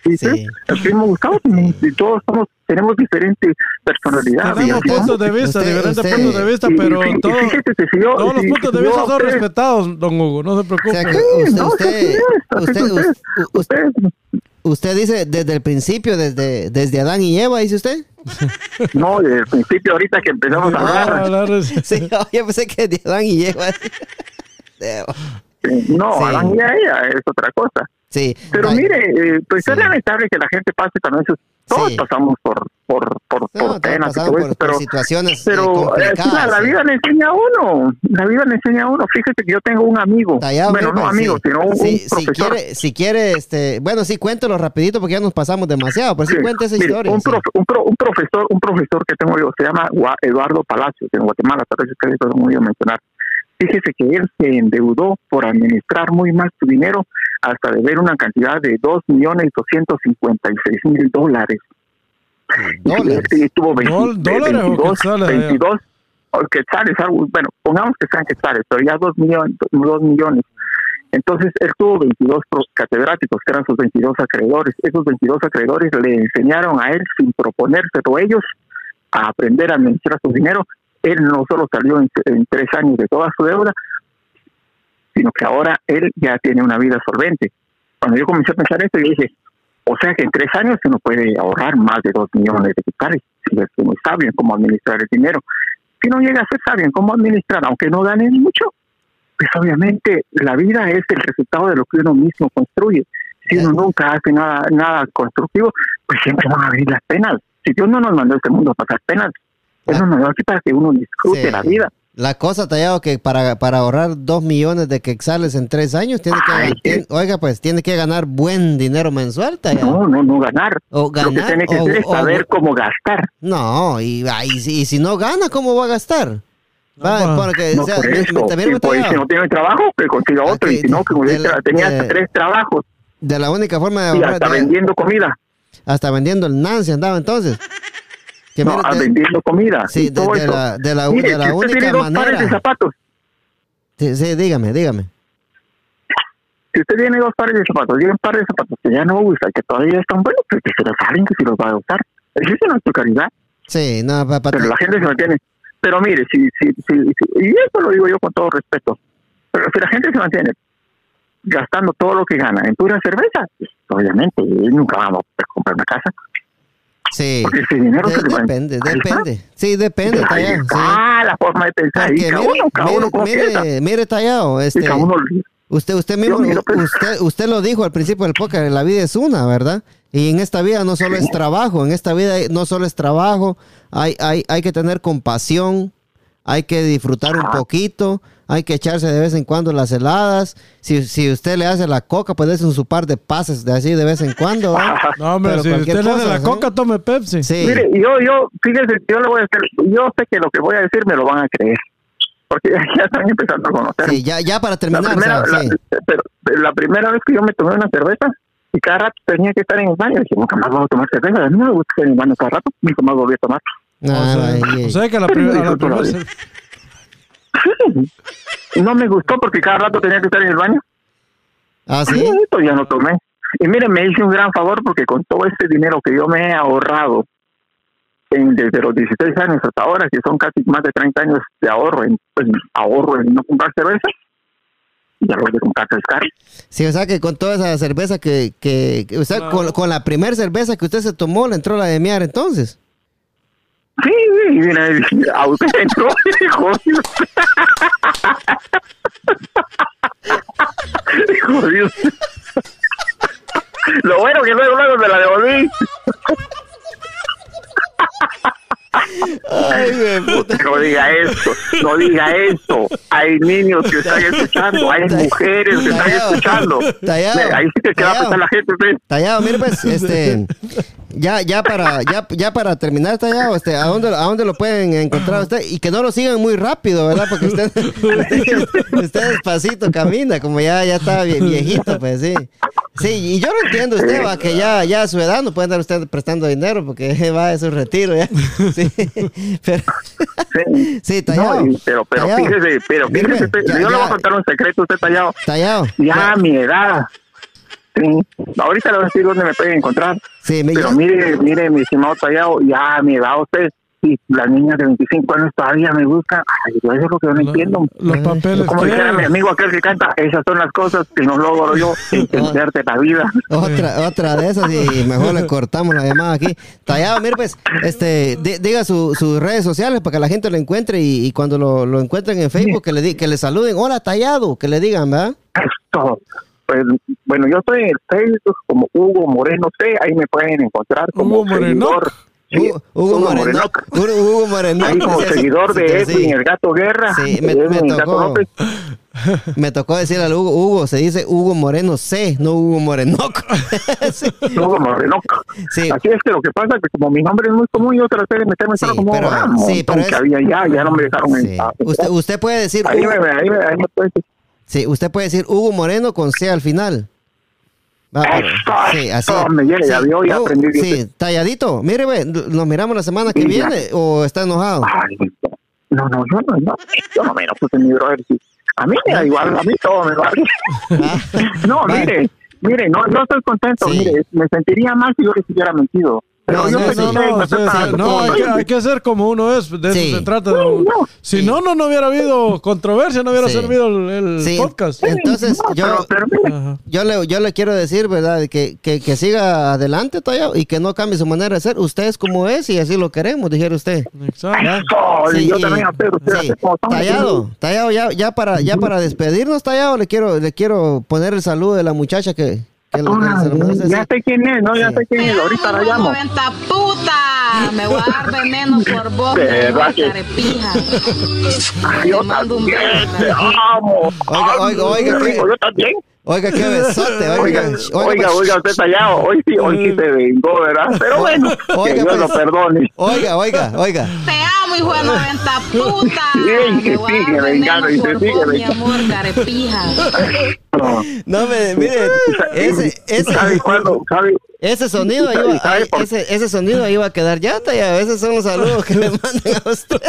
es. Sí. Así me gustado y todos somos, tenemos diferentes personalidades. Tenemos puntos de vista, Usted- diferentes usted- puntos de vista, y pero y todo- yo- todos los puntos de vista son usted- respetados, don Hugo. No se preocupe. usted, usted, dice desde el principio, desde, desde Adán y Eva, dice usted. No, desde el principio, ahorita que empezamos a hablar, Sí, yo pensé que de Adán y Eva. No, Sí. Y ella es otra cosa. Sí. Pero Ay, mire, eh, pues Sí. es lamentable que la gente pase también sus... Todos Sí. pasamos por, por, por, no, por penas y todo por, eso, por pero... situaciones eh, Pero eh, la, la vida le enseña a uno, la vida le enseña a uno. Fíjese que yo tengo un amigo, Tallado, bueno, no amigo, sino un, un si profesor. quiere, si quiere, este, bueno, sí, cuéntelo rapidito porque ya nos pasamos demasiado, pero sí, cuente esa historia. Un, prof- un, pro- un profesor, un profesor que tengo yo, se llama Eduardo Palacios, en Guatemala, tal vez ustedes lo han oído mencionar. Fíjese que él se endeudó por administrar muy mal su dinero hasta deber una cantidad de dos millones doscientos cincuenta y seis mil dólares. Dólares. Y estuvo 20, Dol- ¿Dólares o 22, quetzales allá? 22 o quetzales, bueno, pongamos que sean quetzales, pero ya dos millones, dos millones. Entonces, él tuvo 22 pro- catedráticos, que eran sus 22 acreedores. Esos 22 acreedores le enseñaron a él, sin proponérselo ellos, a aprender a administrar su dinero. Él no solo salió en, en tres años de toda su deuda, sino que ahora él ya tiene una vida solvente. Cuando yo comencé a pensar esto, yo dije, o sea que en tres años uno puede ahorrar más de dos millones de quetzales si es uno es sabio en cómo administrar el dinero. Si no llega a ser sabio en cómo administrar, aunque no gane mucho, pues obviamente la vida es el resultado de lo que uno mismo construye. Si uno nunca hace nada, nada constructivo, pues siempre van a venir las penas. Si Dios no nos mandó a este mundo a pasar penas, Ah. nos mandó aquí para que uno disfrute Sí. la vida. La cosa, Tallado, que para, para ahorrar dos millones de quetzales en tres años, tiene que, Ay, tien- oiga, pues, tiene que ganar buen dinero mensual, Tallado. No, no, no ganar. O Lo que ganar, tiene que o- hacer es o- saber cómo gastar. No, y, ay, si, y si no gana, ¿cómo va a gastar? Va, No, porque, No o sea, por eso. me- también Y me pues, si no tiene trabajo, que consiga Ah, otro. Y que si no, que de la- tenía hasta de- tres trabajos. de la única forma de Y ahorrar, hasta de- vendiendo comida. hasta vendiendo el Nancy andaba entonces. Que No, mire, ah, vendiendo comida. sí, de, de eso. la, de la, Mire, de la si usted única tiene dos pares de manera. zapatos, Sí, sí, dígame, dígame. si usted tiene dos pares de zapatos y un par de zapatos que ya no usa, que todavía están buenos, pues que se los salen que si los va a usar. Eso es tu caridad, Sí, no, papá. pero la gente se mantiene. Pero mire, si, si, si, si- y esto lo digo yo con todo respeto, pero si la gente se mantiene gastando todo lo que gana en pura cerveza, pues, obviamente nunca vamos a comprar una casa, Sí. porque ese dinero De- se le va a- depende, depende. Sí, depende, Tallado. Sí. está la forma de pensar. Y Porque cada mire, uno, cada uno mire, como piensa. mire, mire, Tallado, Y este, uno usted, usted mismo, pues. usted, usted lo dijo al principio del podcast, la vida es una, ¿verdad? Y en esta vida no solo es trabajo, en esta vida no solo es trabajo, hay, hay, hay que tener compasión, hay que disfrutar un poquito, hay que echarse de vez en cuando las heladas. Si, si usted le hace la coca, pues dése un su par de pases de así de vez en cuando. ¿verdad? No, hombre, Pero si usted le cosa, la ¿sí? coca, tome Pepsi. Sí. Mire, yo, yo, fíjese, yo le voy a decir, yo sé que lo que voy a decir me lo van a creer, porque ya están empezando a conocer. Sí, ya, ya para la, terminar, primera, o sea, la- sí. pero, pero la primera vez que yo me tomé una cerveza y cada rato tenía que estar en el baño, dije, nunca más voy a tomar cerveza, a mí no me gusta estar en el baño cada rato, nunca más volví a tomar. Ah, o, sea, vaya. o sea que la, la primera vida. No me gustó porque cada rato tenía que estar en el baño. Ah, sí. Entonces ya no tomé. Y mire, me hice un gran favor porque con todo este dinero que yo me he ahorrado en, desde los 16 años hasta ahora, que son casi más de 30 años de ahorro, en, pues, ahorro en no comprar cerveza, ya lo de comprar tres carros. Sí, o sea que con toda esa cerveza que, que, que- o sea, con, con la primera cerveza que usted se tomó, le entró la de miar entonces. Sí, sí, y mira, a usted entró, de Dios. Lo bueno que luego, luego me la devolví. Ay, puta. No diga esto, no diga esto. Hay niños que están escuchando, hay mujeres que están escuchando. Tallado. Ahí sí que se va a Tallado. pensar la gente. Tallado, mire pues, este, ya, ya para, ya, ya para terminar, Tallado, este, ¿a dónde, a dónde lo pueden encontrar usted? Y que no lo sigan muy rápido, ¿verdad? Porque usted, usted, usted despacito camina, como ya, ya está vie- viejito, pues sí. Sí, y yo lo entiendo usted, va, que ya, ya a su edad no puede andar usted prestando dinero porque va de su retiro ya. Sí, pero, Sí. sí, Tallado. No, pero, pero Tallado. fíjese, pero fíjese, ya, yo le voy ya. a contar un secreto, usted tallado. Tallado. Ya a mi edad. Sí. Ahorita le voy a decir dónde me pueden encontrar. Sí, me- Pero mire, mire, mi estimado tallado, ya a mi edad usted, y las niñas de 25 años todavía me buscan. Ay, yo eso es lo que yo no entiendo. Los papeles Como dijera mi amigo aquel que canta, esas son las cosas que no logro yo entenderte la vida. Otra, otra de esas y mejor le cortamos la llamada aquí. Tallado, mire pues, este, di- diga su- sus redes sociales para que la gente lo encuentre y, y cuando lo, lo encuentren en Facebook que le di- que le saluden, hola Tallado, que le digan, ¿verdad? Esto. Pues, bueno, yo estoy en el Facebook como Hugo Moreno C, ahí me pueden encontrar como Hugo Moreno. Sí, Hugo, Hugo Moreno. Morenoc. Hugo, Moreno. Ahí como Sí, seguidor sí, de. Edwin, el gato guerra. Sí, me- tocó. Me tocó decir al Hugo, Hugo, se dice Hugo Moreno C, no Hugo Morenoc. Sí. Hugo Moreno. Sí. Así es que lo que pasa es que como mi nombre es muy común, yo traté de meterme Sí, como pero- Ramos, sí, pero había ya, ya no me dejaron Sí. en Usted, usted puede decir Ahí Hugo- me, ahí me, ahí me puede decir. Sí, usted puede decir Hugo Moreno con C al final. Va, pero- Eso, sí, así. me llega, ya vio, ya Hugo, aprendí bien. Sí, talladito. Mire, ve, nos miramos la semana que viene o está enojado. Ay, no, no, yo no, no, yo no me lo puse mi brother. A mí me da igual, a mí todo me vale. no, Vale. mire, mire, no, no estoy contento, Sí. mire, me sentiría mal si yo les hubiera mentido. Pero No, yo no, no, no, sí, sí, no, hay que, hay que ser como uno es, de Sí. eso se trata. No. Si no, no, no hubiera habido controversia, no hubiera Sí. servido el, el Sí. podcast. Entonces, yo, pero, pero yo, le, yo le quiero decir, ¿verdad? Que, que, que siga adelante, Tallado, y que no cambie su manera de ser. Usted es como es y así lo queremos, dijera usted. Exacto. yo también. Tallado, Tallado, ya, ya para, ya para despedirnos, Tallado, le quiero, le quiero poner el saludo de la muchacha que, que lo- que Ah, se merece, ya sé quién es, no, ya Sí. sé quién es, ahorita la llamo. 90 puta. Me voy a dar veneno por vos, mi ¿Verdad amor, que- carepija. Ay, yo Te mando un también, beso. te amo. Oiga, oiga, oiga, qué ¿qué? Yo también. Oiga, qué besote, oiga. Oiga, oiga, pues, oiga, usted tallado. Hoy sí, hoy sí se vengó, ¿verdad? Pero bueno, Oiga, que Dios pues. lo perdone. Oiga, oiga, oiga. Te amo, hijo de 90 puta. Sí, a sigue vengando y se sigue vos, mi vengando. amor, carepija. No. No, me, mire, ese, ese, ¿Sabe cuándo? ¿Sabe? ese sonido ¿Y sabe- iba, sabe por- ese, ese sonido iba a quedar ya tallado. Esos son los saludos que le mandan a usted.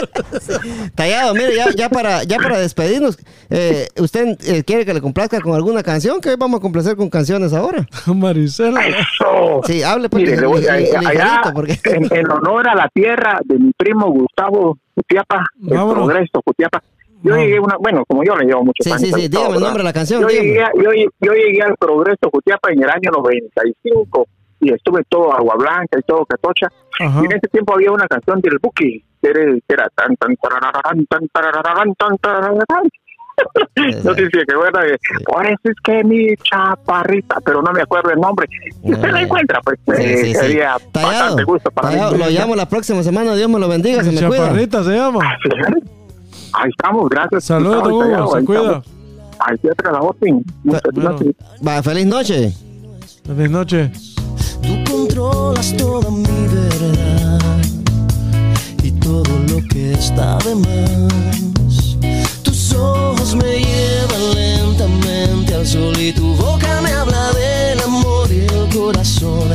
Tallado, mire, ya, ya para, ya para despedirnos, eh, ¿usted eh, quiere que le complazca con alguna canción? Que hoy vamos a complacer con canciones ahora. Marisela. Eso. Sí, hable pues, Mire, le voy- allá, porque... en, en honor a la tierra de mi primo Gustavo Cutiapa, el Vámonos. progreso Cutiapa. Yo Vamos. llegué una, bueno, como yo le llevo muchos Sí, años. sí, sí, todo, dígame el nombre de la canción, Yo llegué, a- yo, yo llegué al progreso Cutiapa en el año 95 y estuve todo Agua Blanca y todo Catocha. Ajá. Y en ese tiempo había una canción del Buki, que era, que era tan, tan, tarararán, tan, tarararán, tan, tarararán. No sé si se acuerda de, por eso es que mi chaparrita, pero no me acuerdo el nombre. Si usted la encuentra, pues Sí, eh, sí, sí. sería Tallado, bastante gusto para Tallado, mí. lo llamo la próxima semana, Dios me lo bendiga, se me cuida. Chaparrita se llama. Ahí estamos, gracias. Saludos, Hugo, se ahí cuida. estamos. Ahí te otra la orden. Muchas Bueno. gracias. Va, feliz noche. Feliz noche. Tú controlas toda mi verdad y todo lo que está de más. Tus ojos me llevan lentamente al sol y tu boca me habla del amor y el corazón.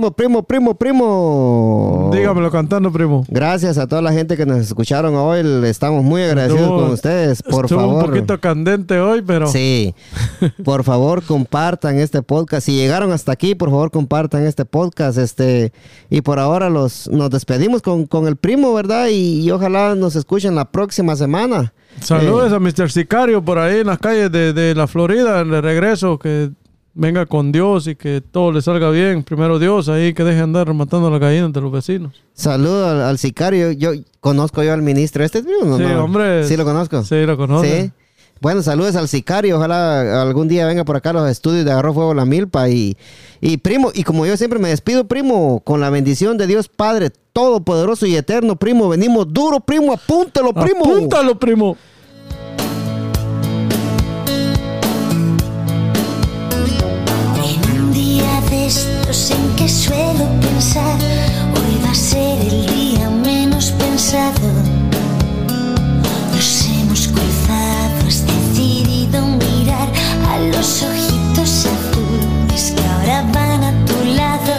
Primo, primo, primo, primo. Dígamelo cantando, primo. Gracias a toda la gente que nos escucharon hoy. Estamos muy agradecidos Estuvo- con ustedes. Por estuvo favor. un poquito candente hoy, pero Sí. Por favor, compartan este podcast. Si llegaron hasta aquí, por favor, compartan este podcast. Este, y por ahora los, nos despedimos con, con el primo, ¿verdad? Y, y ojalá nos escuchen la próxima semana. saludos Eh, a Mr. Sicario por ahí en las calles de, de la Florida, de regreso, que venga con Dios y que todo le salga bien. Primero Dios, ahí que deje de andar matando las gallinas de los vecinos. Saludo al, al sicario. Yo conozco yo al ministro. ¿Este es mío? No, Sí, no. hombre. Sí, lo conozco. Sí, lo conoce. Sí. Bueno, saludos al sicario. Ojalá algún día venga por acá a los estudios de Agarró Fuego la Milpa. Y, y primo, y como yo siempre me despido, primo, con la bendición de Dios Padre Todopoderoso y Eterno, primo. Venimos duro, primo. Apúntalo, primo. Apúntalo, primo. Día de estos en que suelo pensar, hoy va a ser el día menos pensado. Nos hemos cruzado, has decidido mirar a los ojitos azules que ahora van a tu lado.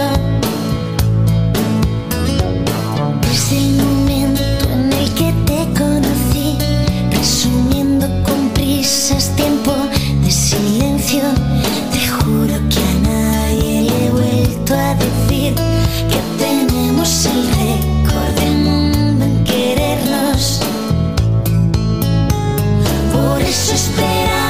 Desde el momento en el que te conocí, resumiendo con prisas tiempo de silencio, a decir que tenemos el récord del mundo en querernos. Por eso esperaba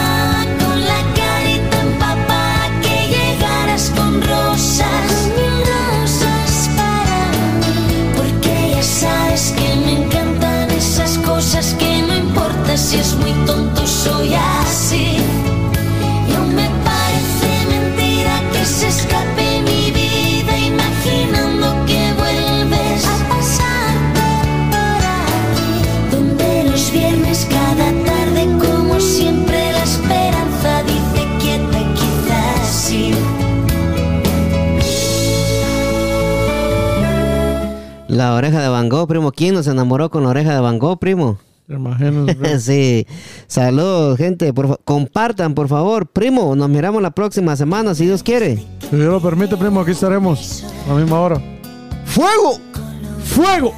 La oreja de Van Gogh, primo. ¿Quién nos enamoró con la oreja de Van Gogh, primo? Imagínate, sí. Saludos, gente. Por compartan, por favor. Primo, nos miramos la próxima semana, si Dios quiere. Si Dios lo permite, primo, aquí estaremos a la misma hora. ¡Fuego! ¡Fuego!